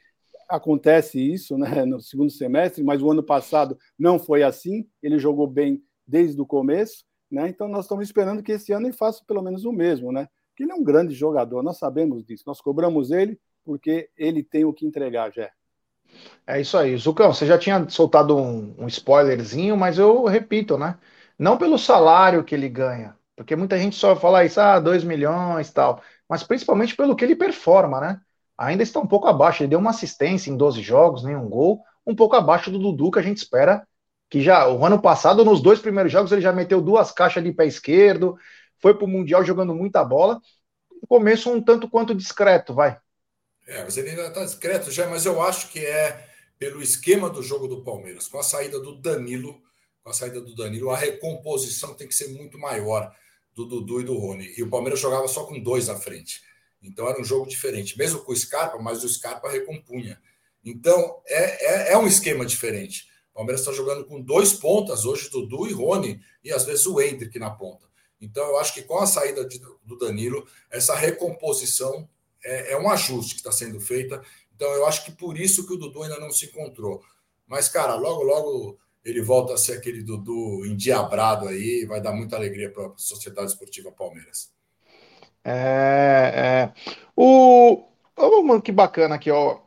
acontece isso né, no segundo semestre, mas o ano passado não foi assim, ele jogou bem desde o começo, né? Então nós estamos esperando que esse ano ele faça pelo menos o mesmo, né? Porque ele é um grande jogador, nós sabemos disso, nós cobramos ele porque ele tem o que entregar, já. É isso aí, Zucão, você já tinha soltado um, um spoilerzinho, mas eu repito, né? Não pelo salário que ele ganha, porque muita gente só fala isso, ah, 2 milhões tal, mas principalmente pelo que ele performa, né? ainda está um pouco abaixo. Ele deu uma assistência em 12 jogos, nenhum gol, um pouco abaixo do Dudu, que a gente espera que já. O ano passado, nos dois primeiros jogos, ele já meteu duas caixas de pé esquerdo, foi para o Mundial jogando muita bola. No começo, um tanto quanto discreto, vai. É, mas ele ainda está discreto já, mas eu acho que é pelo esquema do jogo do Palmeiras, com a saída do Danilo, com a saída do Danilo, a recomposição tem que ser muito maior do Dudu e do Rony. E o Palmeiras jogava só com dois à frente. Então era um jogo diferente, mesmo com o Scarpa, mas o Scarpa recompunha. Então é, é, é um esquema diferente. O Palmeiras está jogando com dois pontas hoje, Dudu e Rony, e às vezes o Hendrick na ponta. Então eu acho que com a saída de, do Danilo, essa recomposição é, é um ajuste que está sendo feita. Então eu acho que por isso que o Dudu ainda não se encontrou. Mas, cara, logo, logo ele volta a ser aquele Dudu endiabrado aí, vai dar muita alegria para a Sociedade Esportiva Palmeiras. É, é. O. Oh, que bacana aqui, ó.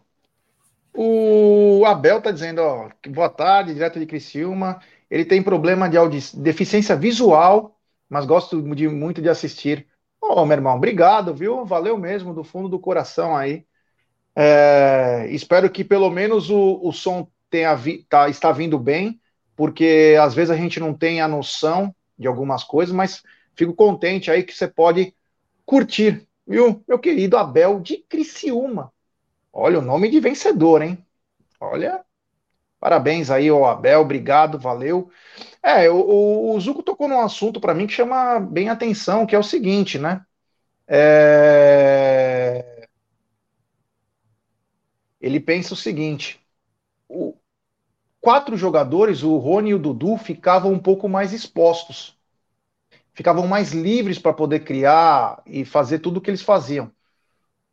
O Abel tá dizendo, ó, boa tarde, direto de Criciúma. Ele tem problema de deficiência visual, mas gosto de, muito de assistir. Ô, oh, meu irmão, obrigado, viu? Valeu mesmo, do fundo do coração aí. É, espero que pelo menos o, o som tenha vi, tá, está vindo bem, porque às vezes a gente não tem a noção de algumas coisas, mas fico contente aí que você pode curtir, viu? Meu querido Abel de Criciúma. Olha o nome de vencedor, hein? Olha, parabéns aí ao Abel, obrigado, valeu. É, o, o Zuco tocou num assunto para mim que chama bem atenção, que é o seguinte, né? É... Ele pensa o seguinte: o... quatro jogadores, o Rony e o Dudu, ficavam um pouco mais expostos ficavam mais livres para poder criar e fazer tudo o que eles faziam.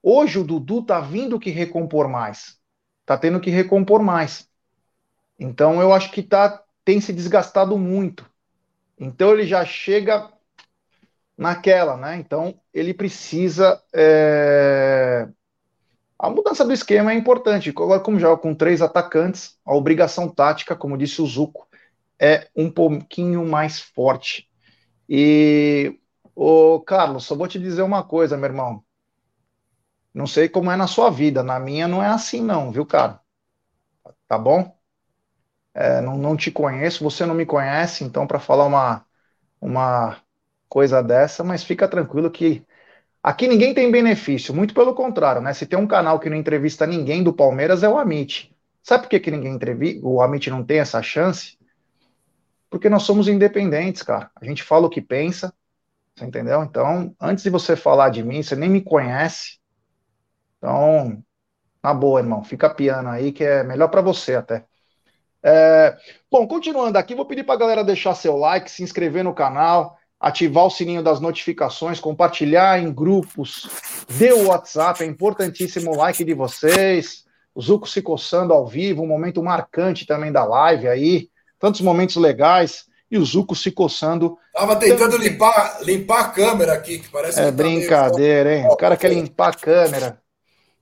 Hoje o Dudu tá vindo que recompor mais, tá tendo que recompor mais. Então eu acho que tá tem se desgastado muito. Então ele já chega naquela, né? Então ele precisa é, A mudança do esquema é importante. Agora, como joga com três atacantes, a obrigação tática, como disse o Zuco, é um pouquinho mais forte. E, ô, Carlos, só vou te dizer uma coisa, meu irmão. Não sei como é na sua vida, na minha não é assim, não, viu, cara? Tá bom? É, não, não te conheço, você não me conhece, então, para falar uma, uma coisa dessa, mas fica tranquilo que aqui ninguém tem benefício, muito pelo contrário, né? Se tem um canal que não entrevista ninguém do Palmeiras, é o Amit. Sabe por que, que ninguém entrevista? O Amit não tem essa chance? Porque nós somos independentes, cara. A gente fala o que pensa, você entendeu? Então, antes de você falar de mim, você nem me conhece. Então, na boa, irmão, fica piano aí que é melhor para você até. É, bom, continuando aqui, vou pedir para a galera deixar seu like, se inscrever no canal, ativar o sininho das notificações, compartilhar em grupos, dê o WhatsApp, é importantíssimo o like de vocês. O Zuco se coçando ao vivo, um momento marcante também da live aí, tantos momentos legais. E o Zuco se coçando. Tava tentando limpar, limpar a câmera aqui, que parece é que tá brincadeira, hein? O cara quer limpar a câmera.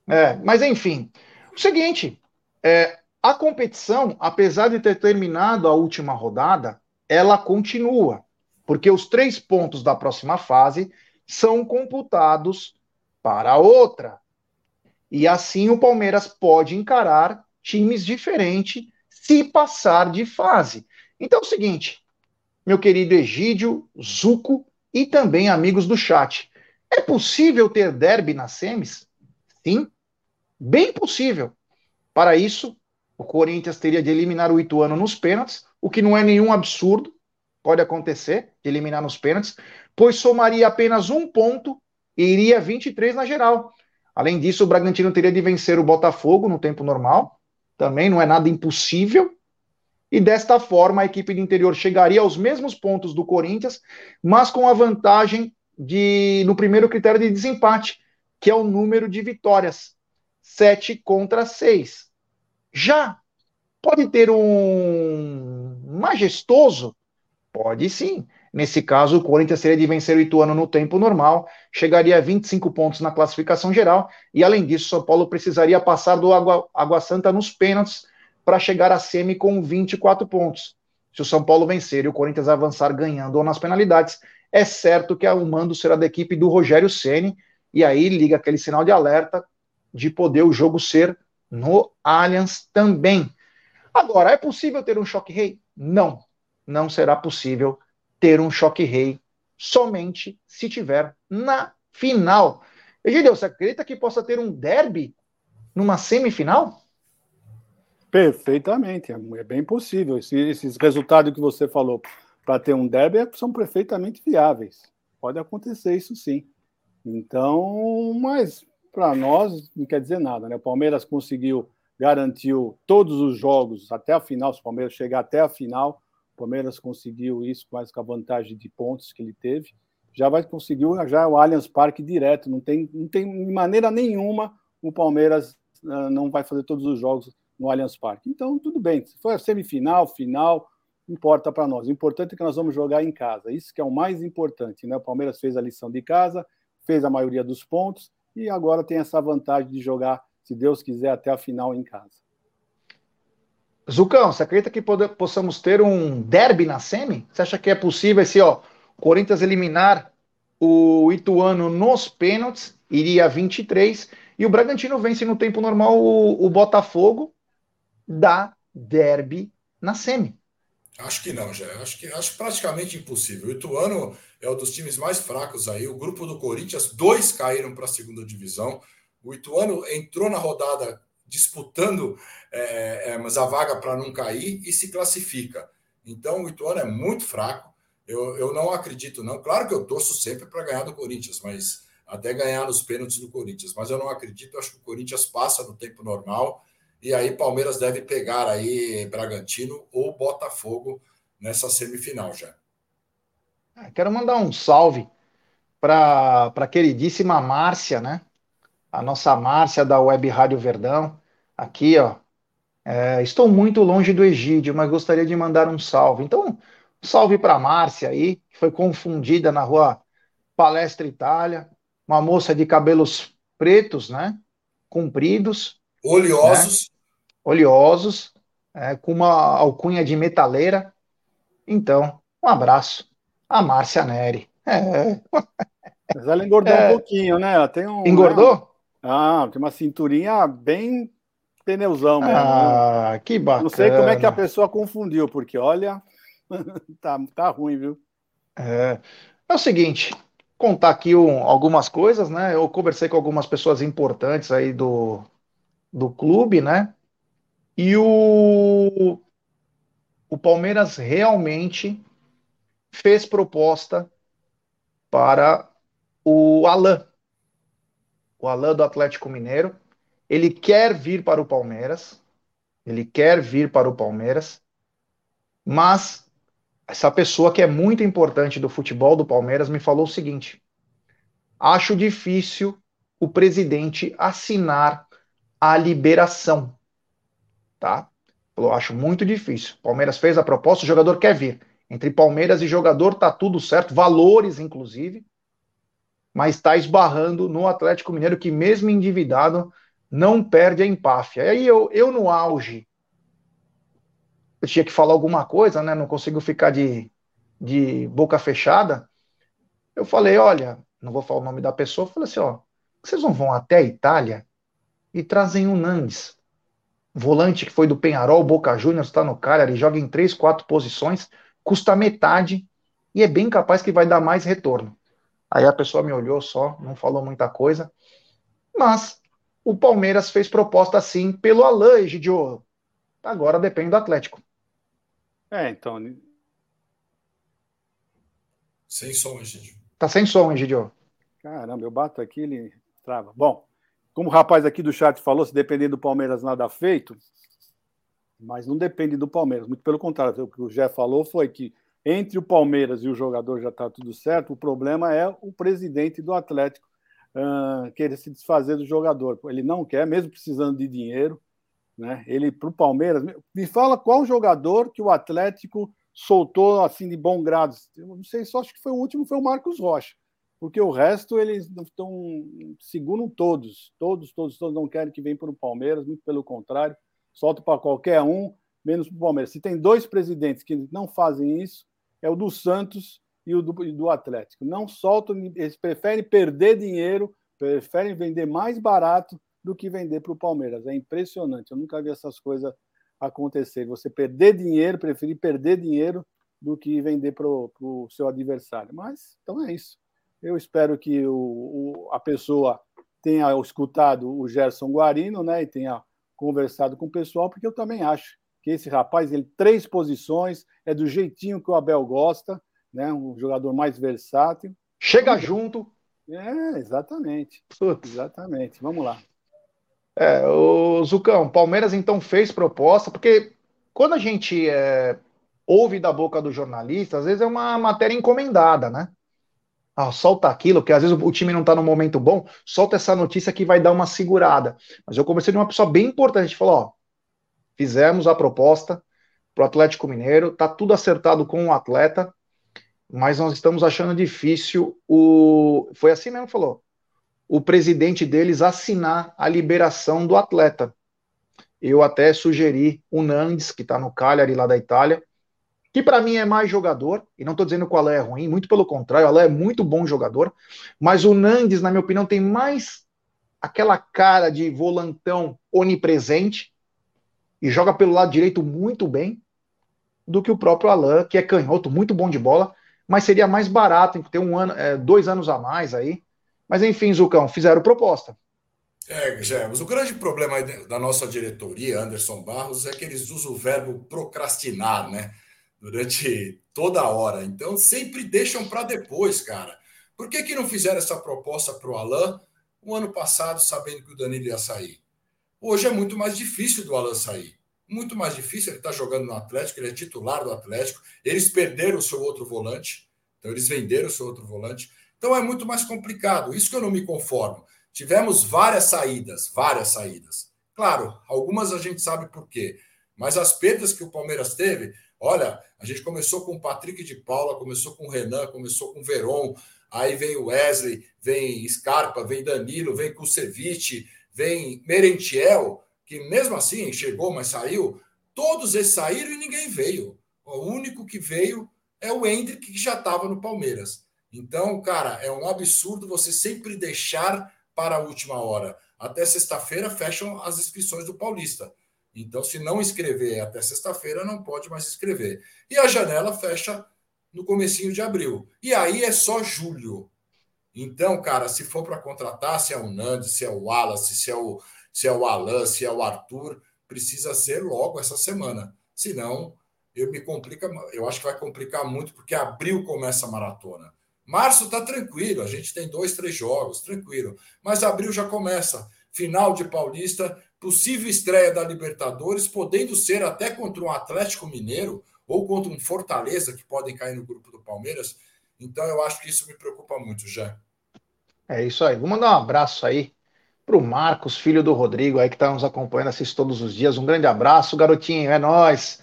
É, mas enfim, o seguinte, é, a competição, apesar de ter terminado a última rodada, ela continua, porque os três pontos da próxima fase são computados para a outra. E assim o Palmeiras pode encarar times diferentes se passar de fase. Então é o seguinte, meu querido Egídio, Zuco e também amigos do chat, é possível ter derby nas semis? Sim, bem possível. Para isso, o Corinthians teria de eliminar o Ituano nos pênaltis, o que não é nenhum absurdo, pode acontecer, eliminar nos pênaltis, pois somaria apenas um ponto e iria 23 na geral. Além disso, o Bragantino teria de vencer o Botafogo no tempo normal, também não é nada impossível. E desta forma, a equipe do interior chegaria aos mesmos pontos do Corinthians, mas com a vantagem de no primeiro critério de desempate, que é o número de vitórias, 7 contra 6. Já pode ter um majestoso? Pode sim. Nesse caso, o Corinthians teria de vencer o Ituano no tempo normal, chegaria a 25 pontos na classificação geral, e além disso, São Paulo precisaria passar do Água, Água Santa nos pênaltis para chegar à semi com 24 pontos. Se o São Paulo vencer e o Corinthians avançar ganhando ou nas penalidades, é certo que o mando será da equipe do Rogério Ceni e aí liga aquele sinal de alerta de poder o jogo ser no Allianz também. Agora, é possível ter um choque rei? Não, não será possível ter um choque rei somente se tiver na final. Egideu, você acredita que possa ter um derby numa semifinal? Perfeitamente, é bem possível. Esses resultados que você falou para ter um derby são perfeitamente viáveis. Pode acontecer isso sim. Então, mas para nós não quer dizer nada, né? O Palmeiras conseguiu, garantiu todos os jogos até a final, se o Palmeiras chegar até a final, o Palmeiras conseguiu isso mais com a vantagem de pontos que ele teve. Já vai conseguir já o Allianz Parque direto, não tem, não tem de maneira nenhuma o Palmeiras uh, não vai fazer todos os jogos no Allianz Parque. Então, tudo bem, se for semifinal, final, importa para nós. O importante é que nós vamos jogar em casa. Isso que é o mais importante, né? O Palmeiras fez a lição de casa, fez a maioria dos pontos e agora tem essa vantagem de jogar, se Deus quiser, até a final em casa. Zucão, você acredita que possamos ter um derby na semi? Você acha que é possível esse, ó, Corinthians eliminar o Ituano nos pênaltis, iria a 23, e o Bragantino vence no tempo normal o, o Botafogo, dá derby na semi. Acho que não, já. Acho que acho praticamente impossível. O Ituano é um dos times mais fracos aí. O grupo do Corinthians, dois caíram para a segunda divisão. O Ituano entrou na rodada disputando é, é, mas a vaga para não cair e se classifica. Então o Ituano é muito fraco. Eu, eu não acredito, não. Claro que eu torço sempre para ganhar do Corinthians, mas até ganhar nos pênaltis do Corinthians. Mas eu não acredito. Acho que o Corinthians passa no tempo normal e aí Palmeiras deve pegar aí Bragantino ou Botafogo nessa semifinal já. Ah, quero mandar um salve para a queridíssima Márcia, né? A nossa Márcia da Web Rádio Verdão. Aqui, ó. É, estou muito longe do Egídio, mas gostaria de mandar um salve. Então, um salve para Márcia aí, que foi confundida na rua Palestra Itália. Uma moça de cabelos pretos, né? compridos. Oleosos. Né? Oleosos, é, com uma alcunha de metaleira. Então, um abraço a Márcia Neri. É. Mas ela engordou é. um pouquinho, né? Ela tem um. Engordou? Né? Ah, tem uma cinturinha bem pneuzão mesmo. Ah, né? que bacana. Não sei como é que a pessoa confundiu, porque olha, tá, tá ruim, viu? É, é o seguinte, contar aqui um, algumas coisas, né? Eu conversei com algumas pessoas importantes aí do, do clube, né? E o, o Palmeiras realmente fez proposta para o Alain, o Alain do Atlético Mineiro. Ele quer vir para o Palmeiras, ele quer vir para o Palmeiras, mas essa pessoa que é muito importante do futebol do Palmeiras me falou o seguinte: acho difícil o presidente assinar a liberação, tá? Falou, acho muito difícil. Palmeiras fez a proposta, o jogador quer vir. Entre Palmeiras e jogador tá tudo certo, valores inclusive, mas está esbarrando no Atlético Mineiro que mesmo endividado não perde a empáfia. E aí eu, eu no auge eu tinha que falar alguma coisa, né? Não consigo ficar de, de boca fechada. Eu falei, olha, não vou falar o nome da pessoa, eu falei assim, ó, vocês não vão até a Itália e trazem o Nandes, volante que foi do Penharol, Boca Juniors, está no Cagliari, joga em três, quatro posições, custa metade e é bem capaz que vai dar mais retorno. Aí a pessoa me olhou só, não falou muita coisa, mas o Palmeiras fez proposta assim pelo Alain Egidio. Agora depende do Atlético. É, então. Sem som, Egidio. Tá sem som, Egidio. Caramba, eu bato aqui, ele trava. Bom, como o rapaz aqui do chat falou, se depender do Palmeiras nada feito, mas não depende do Palmeiras. Muito pelo contrário, o que o Jé falou foi que entre o Palmeiras e o jogador já está tudo certo. O problema é o presidente do Atlético uh, querer se desfazer do jogador. Ele não quer, mesmo precisando de dinheiro. Né? Ele para o Palmeiras. Me fala qual jogador que o Atlético soltou assim de bom grado. Eu não sei, só acho que foi o último, foi o Marcos Rocha. Porque o resto eles estão seguram todos, todos, todos, todos não querem que venha para o Palmeiras, muito pelo contrário solto para qualquer um, menos para o Palmeiras. Se tem dois presidentes que não fazem isso, é o do Santos e o do, e do Atlético. Não soltam, eles preferem perder dinheiro, preferem vender mais barato do que vender para o Palmeiras. É impressionante. Eu nunca vi essas coisas acontecer. Você perder dinheiro, preferir perder dinheiro do que vender para o seu adversário. Mas, então é isso. Eu espero que o, o, a pessoa tenha escutado o Gerson Guarino, né, e tenha conversado com o pessoal, porque eu também acho que esse rapaz, ele três posições, é do jeitinho que o Abel gosta, né? Um jogador mais versátil. Chega junto. É, exatamente. Putz. Exatamente. Vamos lá. É, o Zucão, Palmeiras então fez proposta, porque quando a gente é, ouve da boca do jornalista, às vezes é uma matéria encomendada, né? Ah, solta aquilo, que às vezes o time não está no momento bom, solta essa notícia que vai dar uma segurada. Mas eu conversei de uma pessoa bem importante, falou, ó, fizemos a proposta para o Atlético Mineiro, tá tudo acertado com o atleta, mas nós estamos achando difícil o. Foi assim mesmo, falou. O presidente deles assinar a liberação do atleta. Eu até sugeri o Nandes, que está no Cagliari lá da Itália, que para mim é mais jogador, e não estou dizendo que o Alain é ruim, muito pelo contrário, o Alain é muito bom jogador, mas o Nandes, na minha opinião, tem mais aquela cara de volantão onipresente e joga pelo lado direito muito bem do que o próprio Alain, que é canhoto, muito bom de bola, mas seria mais barato ter um ano, é, dois anos a mais aí. Mas enfim, Zucão, fizeram proposta. É, Germos, o grande problema da nossa diretoria, Anderson Barros, é que eles usam o verbo procrastinar, né? Durante toda a hora. Então, sempre deixam para depois, cara. Por que, que não fizeram essa proposta para o Alain o ano passado, sabendo que o Danilo ia sair? Hoje é muito mais difícil do Alain sair. Muito mais difícil. Ele está jogando no Atlético, ele é titular do Atlético. Eles perderam o seu outro volante. Então, eles venderam o seu outro volante. Então, é muito mais complicado. Isso que eu não me conformo. Tivemos várias saídas, várias saídas. Claro, algumas a gente sabe por quê. Mas as perdas que o Palmeiras teve Olha, a gente começou com o Patrick de Paula, começou com o Renan, começou com o Veron, aí vem o Wesley, vem Scarpa, vem Danilo, vem Kusevich, vem Merentiel, que mesmo assim chegou, mas saiu. Todos esses saíram e ninguém veio. O único que veio é o Hendrick, que já estava no Palmeiras. Então, cara, é um absurdo você sempre deixar para a última hora. Até sexta-feira fecham as inscrições do Paulista. Então, se não escrever até sexta-feira, não pode mais escrever. E a janela fecha no comecinho de abril. E aí é só julho. Então, cara, se for para contratar, se é o Nandi, se é o Wallace, se é o, se é o Alan, se é o Arthur, precisa ser logo essa semana. Senão, eu me complica, eu acho que vai complicar muito, porque abril começa a maratona. Março está tranquilo, a gente tem dois, três jogos, tranquilo. Mas abril já começa. Final de Paulista, possível estreia da Libertadores, podendo ser até contra um Atlético Mineiro ou contra um Fortaleza, que podem cair no grupo do Palmeiras. Então eu acho que isso me preocupa muito, já. É isso aí. Vou mandar um abraço aí para o Marcos, filho do Rodrigo, aí que está nos acompanhando, assiste todos os dias. Um grande abraço, garotinho, é nós.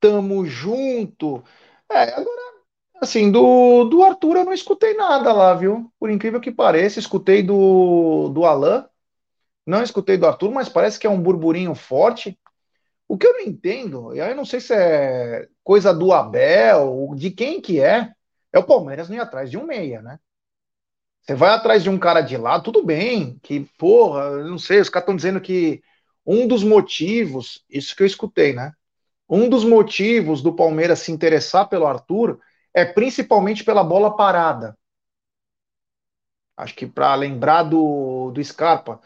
Tamo junto. É, agora, assim, do, do Arthur eu não escutei nada lá, viu? Por incrível que pareça, escutei do, do Alain, não escutei do Arthur, mas parece que é um burburinho forte. O que eu não entendo, e aí eu não sei se é coisa do Abel, de quem que é, é o Palmeiras não ir atrás de um meia, né? Você vai atrás de um cara de lá, tudo bem, que, porra, não sei, os caras estão dizendo que um dos motivos, isso que eu escutei, né? Um dos motivos do Palmeiras se interessar pelo Arthur é principalmente pela bola parada. Acho que para lembrar do, do Scarpa.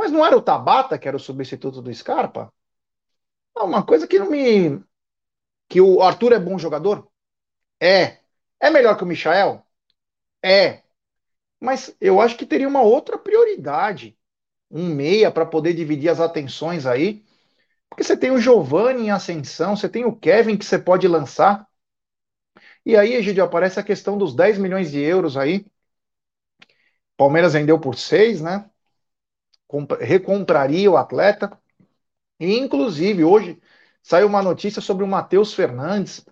Mas não era o Tabata que era o substituto do Scarpa? É uma coisa que não me. Que o Arthur é bom jogador? É. É melhor que o Michael? É. Mas eu acho que teria uma outra prioridade. Um meia para poder dividir as atenções aí. Porque você tem o Giovanni em ascensão, você tem o Kevin que você pode lançar. E aí, Egidio, aparece a questão dos 10 milhões de euros aí. Palmeiras vendeu por 6, né? Recompraria o atleta. E, inclusive, hoje saiu uma notícia sobre o Matheus Fernandes,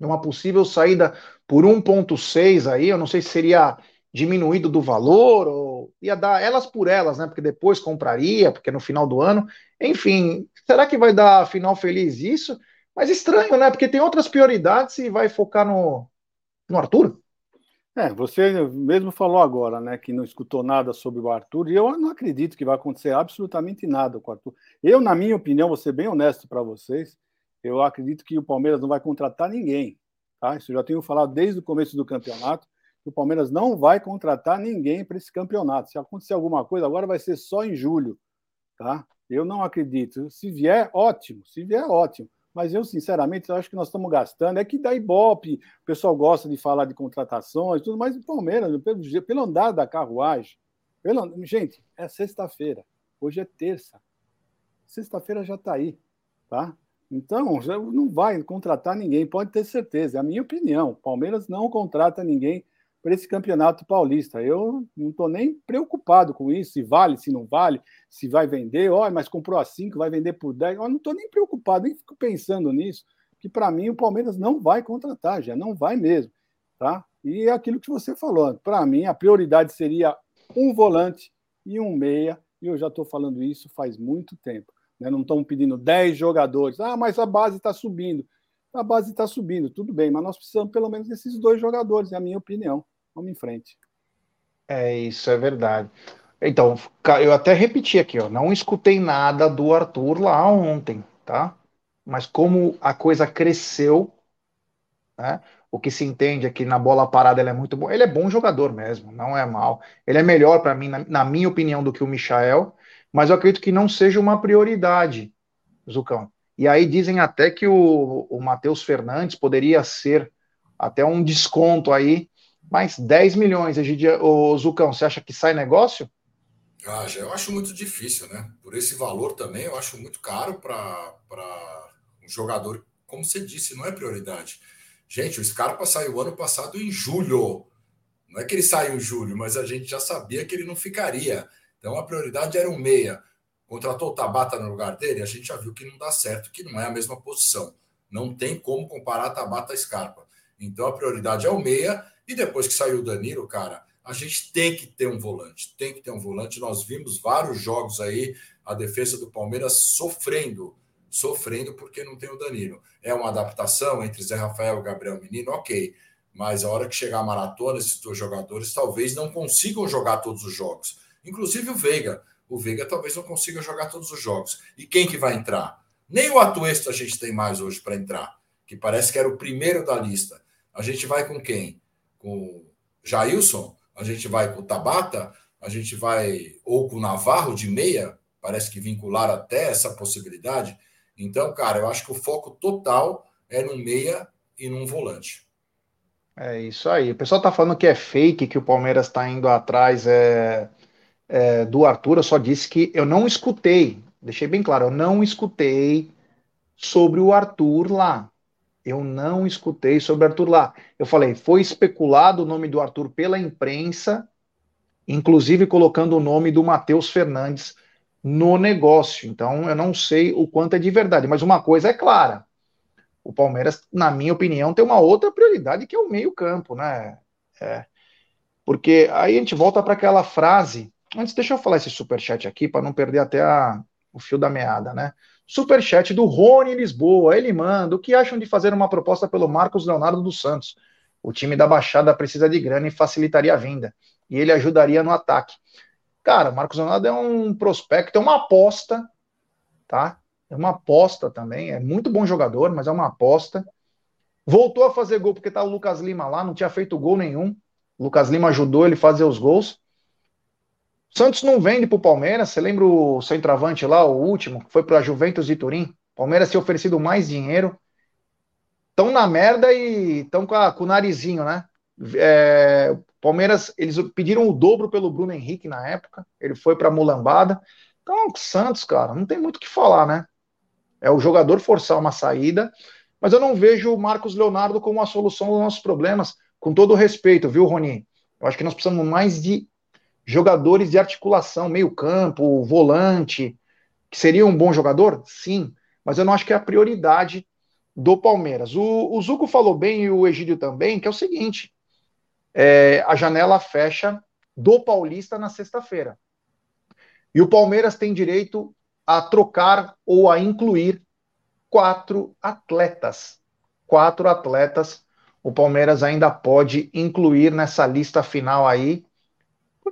uma possível saída por 1,6 aí. Eu não sei se seria diminuído do valor ou ia dar elas por elas, né? Porque depois compraria, porque no final do ano. Enfim, será que vai dar final feliz isso? Mas estranho, né? Porque tem outras prioridades e vai focar no, no Arthur. É, você mesmo falou agora, né, que não escutou nada sobre o Arthur, e eu não acredito que vai acontecer absolutamente nada com o Arthur. Eu, na minha opinião, vou ser bem honesto para vocês, eu acredito que o Palmeiras não vai contratar ninguém, tá? Isso eu já tenho falado desde o começo do campeonato, que o Palmeiras não vai contratar ninguém para esse campeonato. Se acontecer alguma coisa, agora vai ser só em julho, tá? Eu não acredito. Se vier, ótimo. Se vier, ótimo. Mas eu, sinceramente, acho que nós estamos gastando. É que da Ibope, o pessoal gosta de falar de contratações, tudo, mas o Palmeiras, pelo, pelo andar da carruagem, pelo, gente, é sexta-feira. Hoje é terça. Sexta-feira já está aí, tá? Então, não vai contratar ninguém, pode ter certeza. É a minha opinião. Palmeiras não contrata ninguém para esse campeonato paulista. Eu não estou nem preocupado com isso, se vale, se não vale, se vai vender, ó, mas comprou a 5, vai vender por 10. Eu não estou nem preocupado, nem fico pensando nisso, que para mim o Palmeiras não vai contratar, já não vai mesmo. Tá? E é aquilo que você falou, para mim a prioridade seria um volante e um meia, e eu já estou falando isso faz muito tempo. Né? Não estão pedindo 10 jogadores, ah, mas a base está subindo. A base está subindo, tudo bem, mas nós precisamos pelo menos desses dois jogadores, é a minha opinião. Vamos em frente. É, isso é verdade. Então, eu até repeti aqui, ó, não escutei nada do Arthur lá ontem, tá? Mas como a coisa cresceu, né? O que se entende é que na bola parada ele é muito bom. Ele é bom jogador mesmo, não é mal. Ele é melhor para mim, na, na, minha opinião, do que o Michael, mas eu acredito que não seja uma prioridade, Zucão. E aí dizem até que o, o Matheus Fernandes poderia ser até um desconto aí mas 10 milhões, o Zucão, você acha que sai negócio? Ah, já eu acho muito difícil, né? Por esse valor também, eu acho muito caro para um jogador, como você disse, não é prioridade. Gente, o Scarpa saiu ano passado em julho. Não é que ele saiu em julho, mas a gente já sabia que ele não ficaria. Então a prioridade era um meia. Contratou o Tabata no lugar dele, a gente já viu que não dá certo, que não é a mesma posição. Não tem como comparar Tabata a Scarpa. Então a prioridade é o meia e depois que saiu o Danilo, cara, a gente tem que ter um volante, tem que ter um volante. Nós vimos vários jogos aí, a defesa do Palmeiras sofrendo, sofrendo porque não tem o Danilo. É uma adaptação entre Zé Rafael e Gabriel Menino, ok. Mas a hora que chegar a maratona, esses dois jogadores talvez não consigam jogar todos os jogos. Inclusive o Veiga. O Veiga talvez não consiga jogar todos os jogos. E quem que vai entrar? Nem o Atuesto a gente tem mais hoje para entrar, que parece que era o primeiro da lista. A gente vai com quem? Com Jailson? A gente vai com o Tabata? A gente vai ou com o Navarro de meia? Parece que vincular até essa possibilidade. Então, cara, eu acho que o foco total é no meia e num volante. É isso aí. O pessoal está falando que é fake, que o Palmeiras está indo atrás é, é, do Arthur. Eu só disse que eu não escutei, deixei bem claro, eu não escutei sobre o Arthur lá. Eu não escutei sobre Arthur lá. Eu falei, foi especulado o nome do Arthur pela imprensa, inclusive colocando o nome do Matheus Fernandes no negócio. Então, eu não sei o quanto é de verdade, mas uma coisa é clara o Palmeiras, na minha opinião, tem uma outra prioridade que é o meio-campo, né? É, porque aí a gente volta para aquela frase. Antes, deixa eu falar esse superchat aqui para não perder até a, o fio da meada, né? Superchat do Rony Lisboa. Ele manda: o que acham de fazer uma proposta pelo Marcos Leonardo dos Santos? O time da Baixada precisa de grana e facilitaria a vinda. E ele ajudaria no ataque. Cara, o Marcos Leonardo é um prospecto, é uma aposta, tá? É uma aposta também. É muito bom jogador, mas é uma aposta. Voltou a fazer gol porque tá o Lucas Lima lá, não tinha feito gol nenhum. O Lucas Lima ajudou ele a fazer os gols. Santos não vende para o Palmeiras. Você lembra o centroavante lá, o último, que foi para a Juventus de Turim? Palmeiras tinha oferecido mais dinheiro. Estão na merda e estão com, com, o narizinho, né? É, Palmeiras, eles pediram o dobro pelo Bruno Henrique na época. Ele foi para Mulambada. Então, Santos, cara, não tem muito o que falar, né? É o jogador forçar uma saída, mas eu não vejo o Marcos Leonardo como a solução dos nossos problemas, com todo respeito, viu, Rony? Eu acho que nós precisamos mais de jogadores de articulação, meio-campo, volante, que seria um bom jogador? Sim, mas eu não acho que é a prioridade do Palmeiras. O, o Zuco falou bem e o Egídio também, que é o seguinte: é, a janela fecha do Paulista na sexta-feira. E o Palmeiras tem direito a trocar ou a incluir quatro atletas. Quatro atletas o Palmeiras ainda pode incluir nessa lista final aí,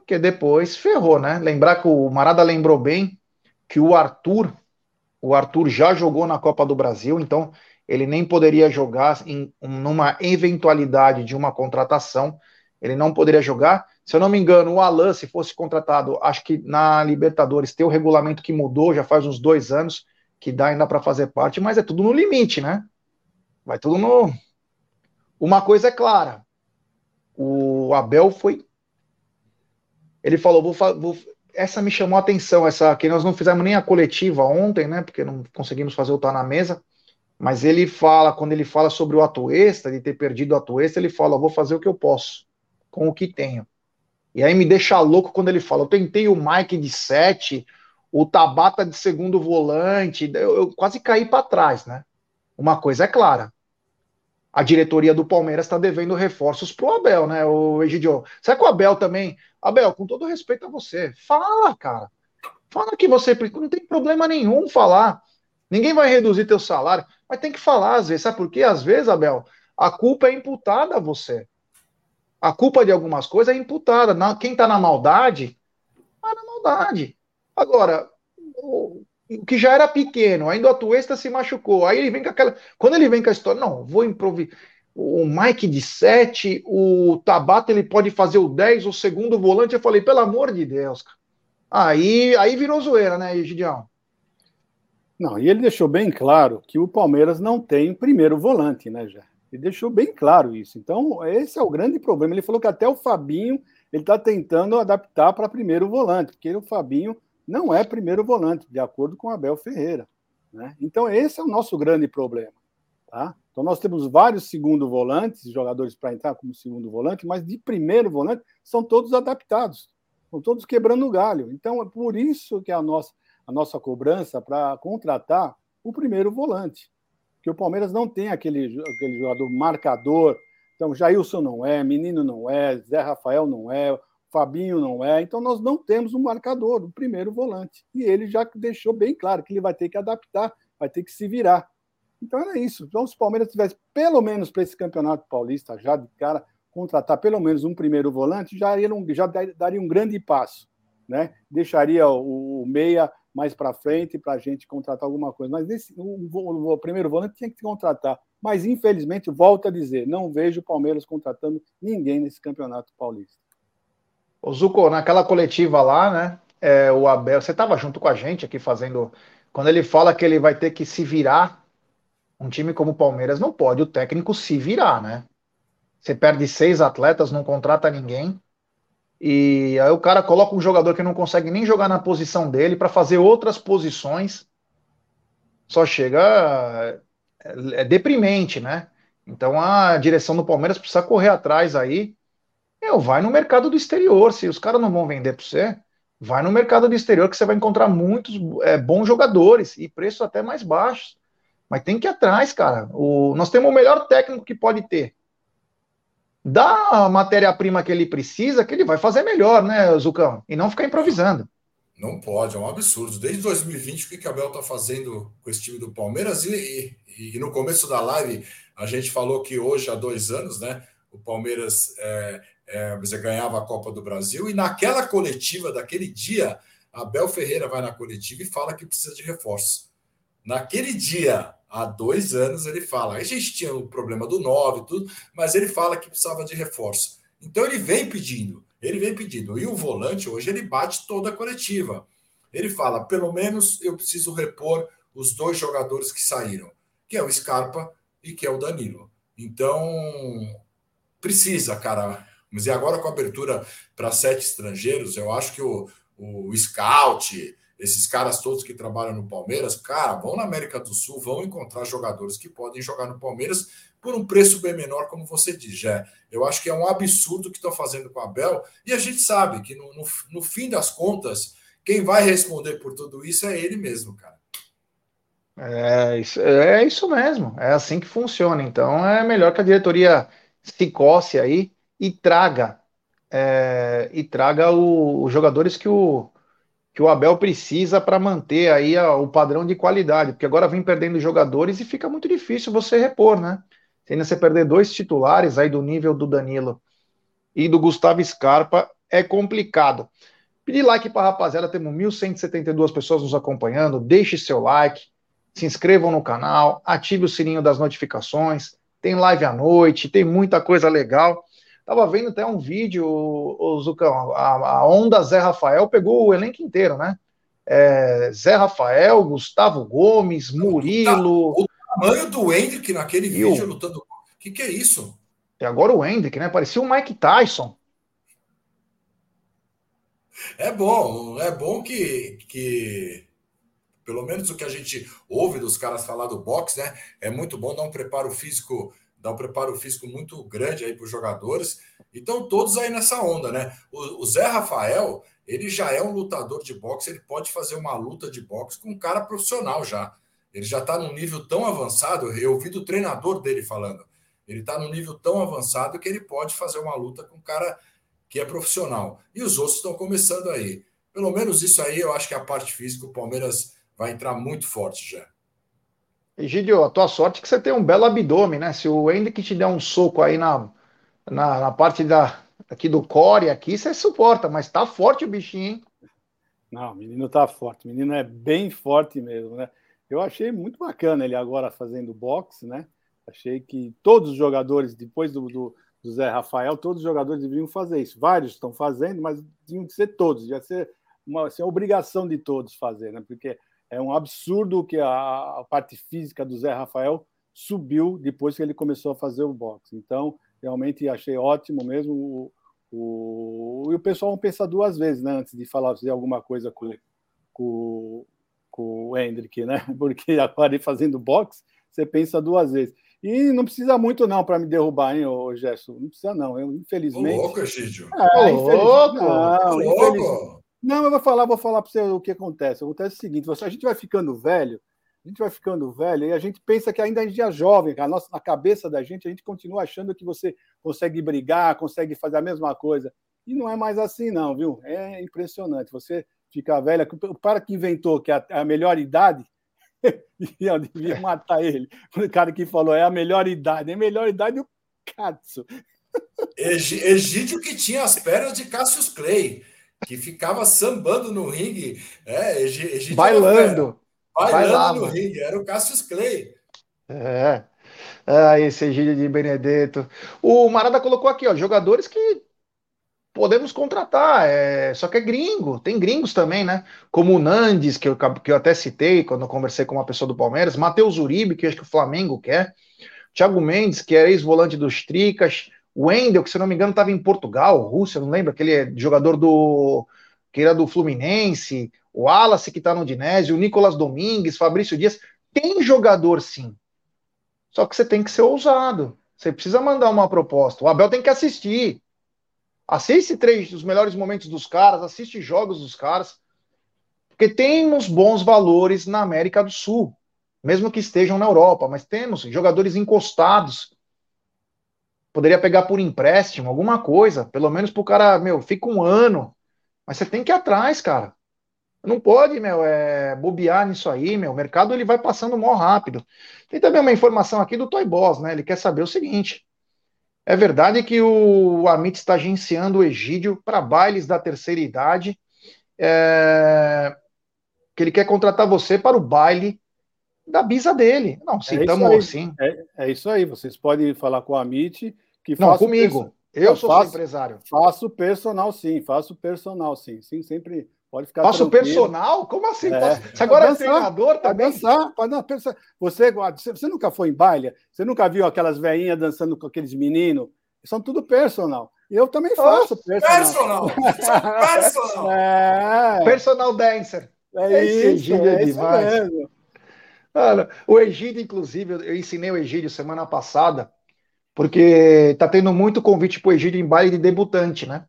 porque depois ferrou, né? Lembrar que o Marada lembrou bem que o Arthur, o Arthur já jogou na Copa do Brasil, então ele nem poderia jogar em numa eventualidade de uma contratação, ele não poderia jogar. Se eu não me engano, o Alan, se fosse contratado, acho que na Libertadores tem o regulamento que mudou, já faz uns dois anos, que dá ainda para fazer parte, mas é tudo no limite, né? Vai tudo no. Uma coisa é clara: o Abel foi. Ele falou, vou, vou... essa me chamou a atenção, essa que nós não fizemos nem a coletiva ontem, né? Porque não conseguimos fazer o tá na mesa. Mas ele fala, quando ele fala sobre o ato extra, de ter perdido o ato extra, ele fala: vou fazer o que eu posso, com o que tenho. E aí me deixa louco quando ele fala: eu tentei o Mike de 7, o Tabata de segundo volante, eu, eu quase caí para trás, né? Uma coisa é clara. A diretoria do Palmeiras está devendo reforços pro Abel, né, o Egidio? Será que o Abel também. Abel, com todo respeito a você, fala, cara. Fala que você. Não tem problema nenhum falar. Ninguém vai reduzir teu salário, mas tem que falar às vezes. Sabe por quê? Às vezes, Abel, a culpa é imputada a você. A culpa de algumas coisas é imputada. Quem está na maldade, está na maldade. Agora, o, que já era pequeno, ainda o Atuesta se machucou. Aí ele vem com aquela. Quando ele vem com a história, não, vou improvisar. O Mike de 7, o Tabata ele pode fazer o 10, o segundo volante. Eu falei, pelo amor de Deus, cara. Aí, aí virou zoeira, né, Gideão? Não, e ele deixou bem claro que o Palmeiras não tem primeiro volante, né, já? Ele deixou bem claro isso. Então, esse é o grande problema. Ele falou que até o Fabinho ele está tentando adaptar para primeiro volante, porque o Fabinho não é primeiro volante, de acordo com Abel Ferreira. Né? Então, esse é o nosso grande problema. Tá? Então, nós temos vários segundo volantes, jogadores para entrar como segundo volante, mas de primeiro volante são todos adaptados, são todos quebrando o galho. Então, é por isso que a nossa, a nossa cobrança para contratar o primeiro volante que o Palmeiras não tem aquele, aquele jogador marcador, Então, Jailson não é, Menino não é, Zé Rafael não é, Fabinho não é. Então, nós não temos um marcador, o primeiro volante. E ele já deixou bem claro que ele vai ter que adaptar, vai ter que se virar. Então, era isso. Então, se o Palmeiras tivesse, pelo menos para esse campeonato paulista, já de cara, contratar pelo menos um primeiro volante, já, já daria um grande passo. Né? Deixaria o, o meia mais para frente para a gente contratar alguma coisa. Mas nesse, o, o, o, primeiro volante tinha que contratar. Mas, infelizmente, volto a dizer, não vejo o Palmeiras contratando ninguém nesse campeonato paulista. O Zuco, naquela coletiva lá, né? É, o Abel, você estava junto com a gente aqui fazendo. Quando ele fala que ele vai ter que se virar, um time como o Palmeiras não pode o técnico se virar, né? Você perde seis atletas, não contrata ninguém. E aí o cara coloca um jogador que não consegue nem jogar na posição dele para fazer outras posições. Só chega. É, é deprimente, né? Então a direção do Palmeiras precisa correr atrás aí. Eu, vai no mercado do exterior. Se os caras não vão vender para você, vai no mercado do exterior que você vai encontrar muitos é, bons jogadores e preços até mais baixos. Mas tem que ir atrás, cara. O, nós temos o melhor técnico que pode ter dá a matéria-prima que ele precisa, que ele vai fazer melhor, né, Zucão? E não ficar improvisando. Não pode, é um absurdo. Desde 2020, o que o Abel está fazendo com esse time do Palmeiras? E, e, e, no começo da live, a gente falou que hoje, há dois anos, né, o Palmeiras é, é, ganhava a Copa do Brasil. E naquela coletiva daquele dia, Abel Ferreira vai na coletiva e fala que precisa de reforço. Naquele dia, há dois anos ele fala. A gente tinha o problema do 9 tudo, mas ele fala que precisava de reforço. Então ele vem pedindo, ele vem pedindo. E o volante hoje ele bate toda a coletiva. Ele fala: pelo menos eu preciso repor os dois jogadores que saíram, que é o Scarpa e que é o Danilo. Então precisa, cara. Mas e agora com a abertura para sete estrangeiros, eu acho que o, o scout, esses caras todos que trabalham no Palmeiras, cara, vão na América do Sul, vão encontrar jogadores que podem jogar no Palmeiras por um preço bem menor, como você diz, já. Eu acho que é um absurdo que estão fazendo com a Abel, e a gente sabe que no, no, no fim das contas, quem vai responder por tudo isso é ele mesmo, cara. É isso, é isso mesmo, é assim que funciona. Então é melhor que a diretoria se coce aí e traga é, e traga o, os jogadores que o, que o Abel precisa para manter aí a, o padrão de qualidade, porque agora vem perdendo jogadores e fica muito difícil você repor, né? Se ainda você perder dois titulares aí do nível do Danilo e do Gustavo Scarpa, é complicado. Pedir like para a rapaziada, temos 1.172 pessoas nos acompanhando, deixe seu like, se inscrevam no canal, ative o sininho das notificações, tem live à noite, tem muita coisa legal. Tava vendo até um vídeo, o Zucão, a, a onda Zé Rafael pegou o elenco inteiro, né? É, Zé Rafael, Gustavo Gomes, Murilo. O tamanho do Hendrick naquele vídeo o... lutando. O que, que é isso? E agora o Hendrick, né? Parecia o Mike Tyson. É bom, é bom que, que pelo menos o que a gente ouve dos caras falar do boxe, né? É muito bom dar um preparo físico dá um preparo físico muito grande aí para os jogadores. Então, todos aí nessa onda, né? O, o, Zé Rafael, ele já é um lutador de boxe, ele pode fazer uma luta de boxe com um cara profissional já. Ele já está num nível tão avançado, eu ouvi do treinador dele falando. Ele está num nível tão avançado que ele pode fazer uma luta com um cara que é profissional. E os outros estão começando aí. Pelo menos isso aí, eu acho que a parte física, o Palmeiras vai entrar muito forte já. Egidio, a tua sorte é que você tem um belo abdômen, né? Se o Hendrick te der um soco aí na, na, na, parte da, aqui do core, aqui, você suporta, mas tá forte o bichinho, hein? Não, o menino tá forte, o menino é bem forte mesmo, né? Eu achei muito bacana ele agora fazendo boxe, né? Achei que todos os jogadores, depois do, do, do Zé Rafael, todos os jogadores deveriam fazer isso. Vários estão fazendo, mas tinham que ser todos, ia ser uma, assim, obrigação de todos fazer, né? Porque é um absurdo que a, a parte física do Zé Rafael subiu depois que ele começou a fazer o boxe. Então, realmente achei ótimo mesmo. O, o, e o pessoal não pensa duas vezes né, antes de falar fazer alguma coisa com, com, com o Hendrick, né? Porque agora ele fazendo boxe, você pensa duas vezes. E não precisa muito, não, para me derrubar, hein, ô Gerson? Não precisa, não. Eu, infelizmente. Ô, louco, Egídio. É, louco! Não, louco! Não, eu vou falar, vou falar para você o que acontece. Acontece o seguinte: você, a gente vai ficando velho, A gente vai ficando velho e a gente pensa que ainda a gente é jovem, a nossa, na cabeça da gente, a gente continua achando que você consegue brigar, consegue fazer a mesma coisa. E não é mais assim, não, viu? É impressionante. Você fica velho. O cara que inventou que é a melhor idade, devia, devia matar ele. O cara que falou é a melhor idade, é a melhor idade o Katsu. Egídio que tinha as pernas de Cassius Clay, que ficava sambando no ringue. É, Egídio bailando. Bailando no ringue, era o Cassius Clay. É. Ah, esse Egídio de Benedetto. O Marada colocou aqui, ó, jogadores que podemos contratar, é, só que é gringo, tem gringos também, né? Como o Nandes, que eu, que eu até citei quando eu conversei com uma pessoa do Palmeiras, Matheus Uribe, que acho que o Flamengo quer, Thiago Mendes, que é ex-volante dos Tricas, Wendel, que se não me engano estava em Portugal, Rússia, não lembro, aquele jogador do que era do Fluminense, o Wallace que está no Dinésio, o Nicolas Domingues, Fabrício Dias, tem jogador sim. Só que você tem que ser ousado. Você precisa mandar uma proposta. O Abel tem que assistir. Assiste três dos melhores momentos dos caras, assiste jogos dos caras. Porque temos bons valores na América do Sul, mesmo que estejam na Europa, mas temos jogadores encostados. Poderia pegar por empréstimo, alguma coisa, pelo menos pro cara, meu, fica um ano. Mas você tem que ir atrás, cara. Não pode, meu, é, bobear nisso aí, meu. O mercado ele vai passando mó rápido. Tem também uma informação aqui do Toy Boss, né? Ele quer saber o seguinte: é verdade que o Amit está agenciando o Egídio para bailes da terceira idade, é, que ele quer contratar você para o baile da bisa dele. Não, citamos é assim. É, é, isso aí, vocês podem falar com o Amit que Não, comigo. Eu sou faço, empresário. Faço personal, sim, faço personal, sim. Sim, sempre Pode ficar Faço tranquilo. personal? Como assim? É. Você agora é dançar, é treinador também? Dançar, pode não, pensar. Você, você nunca foi em baile? Você nunca viu aquelas veinhas dançando com aqueles meninos? São tudo personal. E eu também faço personal. Personal! personal! É. Personal dancer. É isso, é, é isso mesmo. Olha, o Egídio, inclusive, eu ensinei o Egídio semana passada, porque tá tendo muito convite pro Egídio em baile de debutante, né?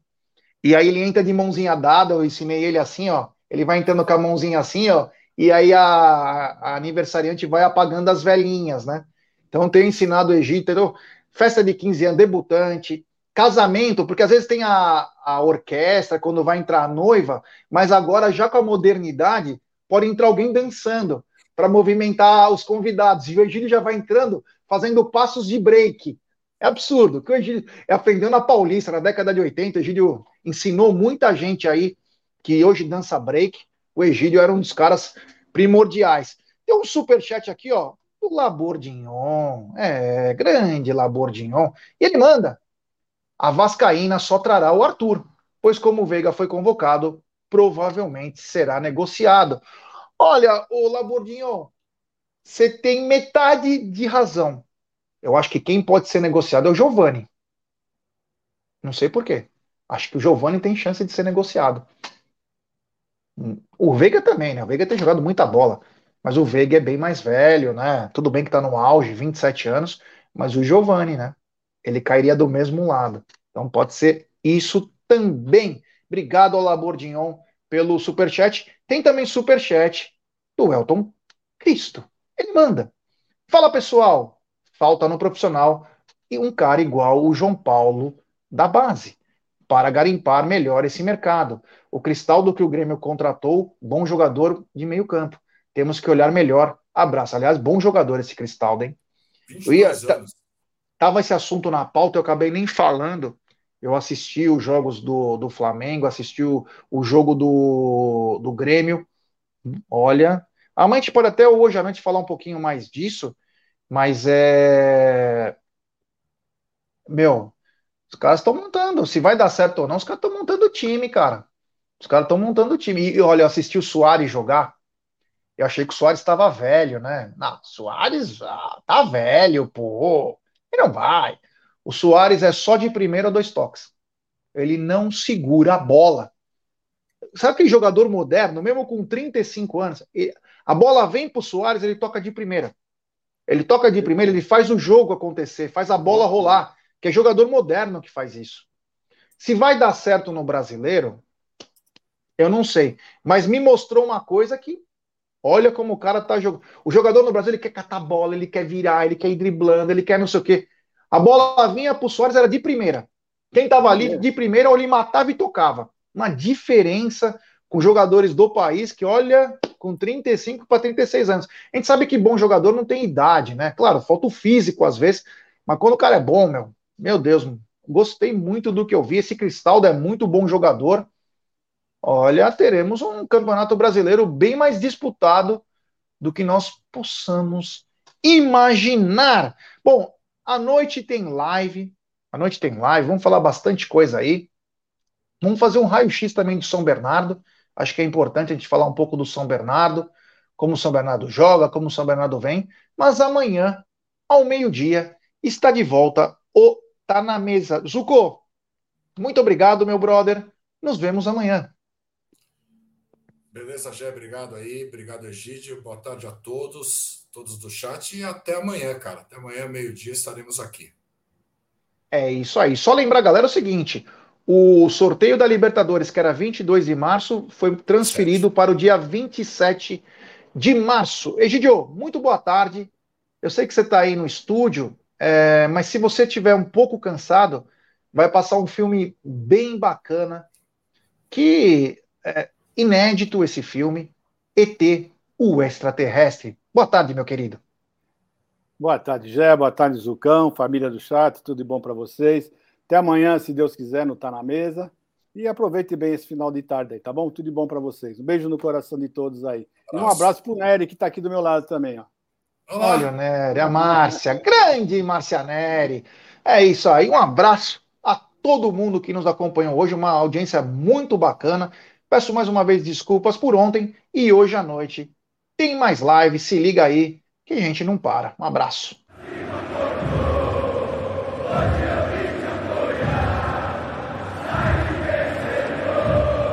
E aí ele entra de mãozinha dada, eu ensinei ele assim, ó. Ele vai entrando com a mãozinha assim, ó. E aí a, a aniversariante vai apagando as velhinhas, né? Então eu tenho ensinado o Egito? Festa de 15 anos, debutante, casamento, porque às vezes tem a, a orquestra quando vai entrar a noiva, mas agora já com a modernidade, pode entrar alguém dançando para movimentar os convidados. E o Egílio já vai entrando fazendo passos de break. É absurdo. Que o Egílio aprendeu na Paulista, na década de 80, o Egílio ensinou muita gente aí que hoje dança break. O Egídio era um dos caras primordiais. Tem um super chat aqui, ó, do Labordignon. É, grande Labordignon. E ele manda: a Vascaína só trará o Arthur, pois como o Veiga foi convocado, provavelmente será negociado. Olha, o Labordignon, você tem metade de razão. Eu acho que quem pode ser negociado é o Giovani. Não sei por quê. Acho que o Giovani tem chance de ser negociado. O Veiga também, né? O Veiga tem jogado muita bola. Mas o Veiga é bem mais velho, né? Tudo bem que tá no auge, 27 anos, mas o Giovani, né? Ele cairia do mesmo lado. Então pode ser isso também. Obrigado ao Labordignon pelo superchat. Tem também superchat do Elton Cristo. Ele manda. Fala pessoal, falta no profissional e um cara igual o João Paulo da base para garimpar melhor esse mercado. O Cristaldo que o Grêmio contratou, bom jogador de meio campo. Temos que olhar melhor. Abraço. Aliás, bom jogador esse Cristaldo, hein? Eu ia, tava esse assunto na pauta, eu acabei nem falando. Eu assisti os jogos do, do Flamengo, assisti o, o jogo do, do Grêmio. Olha, a gente pode até hoje à noite falar um pouquinho mais disso, mas é. Meu, os caras estão montando. Se vai dar certo ou não, os caras estão montando o time, cara. Os caras estão montando o time. E olha, eu assisti o Soares jogar. Eu achei que o Soares estava velho, né? Não, Soares ah, tá velho, pô. Ele não vai. O Soares é só de primeira dois toques. Ele não segura a bola. Sabe aquele jogador moderno, mesmo com 35 anos? a bola vem pro Soares, ele toca de primeira. Ele toca de primeira, ele faz o jogo acontecer, faz a bola rolar que é jogador moderno que faz isso. Se vai dar certo no brasileiro, eu não sei. Mas me mostrou uma coisa que Olha como o cara tá jogando. O jogador no Brasil ele quer catar bola, ele quer virar, ele quer ir driblando, ele quer não sei o quê. A bola vinha pro Soares era de primeira. Quem tava ali de primeira, ou ele matava e tocava. Uma diferença com jogadores do país que, olha, com 35 para 36 anos. A gente sabe que bom jogador não tem idade, né? Claro, falta o físico às vezes, mas quando o cara é bom, meu, meu Deus, gostei muito do que eu vi. Esse Cristaldo é muito bom jogador. Olha, teremos um campeonato brasileiro bem mais disputado do que nós possamos imaginar. Bom, à noite tem live. À noite tem live, vamos falar bastante coisa aí. Vamos fazer um raio-x também de São Bernardo. Acho que é importante a gente falar um pouco do São Bernardo, como o São Bernardo joga, como o São Bernardo vem. Mas amanhã, ao meio-dia, está de volta o Tá na Mesa. Zuko, muito obrigado, meu brother. Nos vemos amanhã. Beleza, Gé, obrigado aí. Obrigado, Egídio. Boa tarde a todos, todos do chat. E até amanhã, cara. Até amanhã, meio-dia, estaremos aqui. É isso aí. Só lembrar, galera, o seguinte: o sorteio da Libertadores, que era 22 de março, foi transferido 7. para o dia 27 de março. Egidio, muito boa tarde. Eu sei que você está aí no estúdio, é, mas se você tiver um pouco cansado, vai passar um filme bem bacana, que é inédito esse filme, ET, o extraterrestre. Boa tarde, meu querido. Boa tarde, Gé. Boa tarde, Zucão, família do chat, tudo de bom para vocês. Até amanhã, se Deus quiser, não tá na mesa. E aproveite bem esse final de tarde aí, tá bom? Tudo de bom para vocês. Um beijo no coração de todos aí. E um abraço pro Nery, que tá aqui do meu lado também, ó. Olá. Olha o Nery, a Márcia, grande Márcia Nery. É isso aí, um abraço a todo mundo que nos acompanhou hoje, uma audiência muito bacana. Peço mais uma vez desculpas por ontem e hoje à noite tem mais live, se liga aí que a gente não para. Um abraço.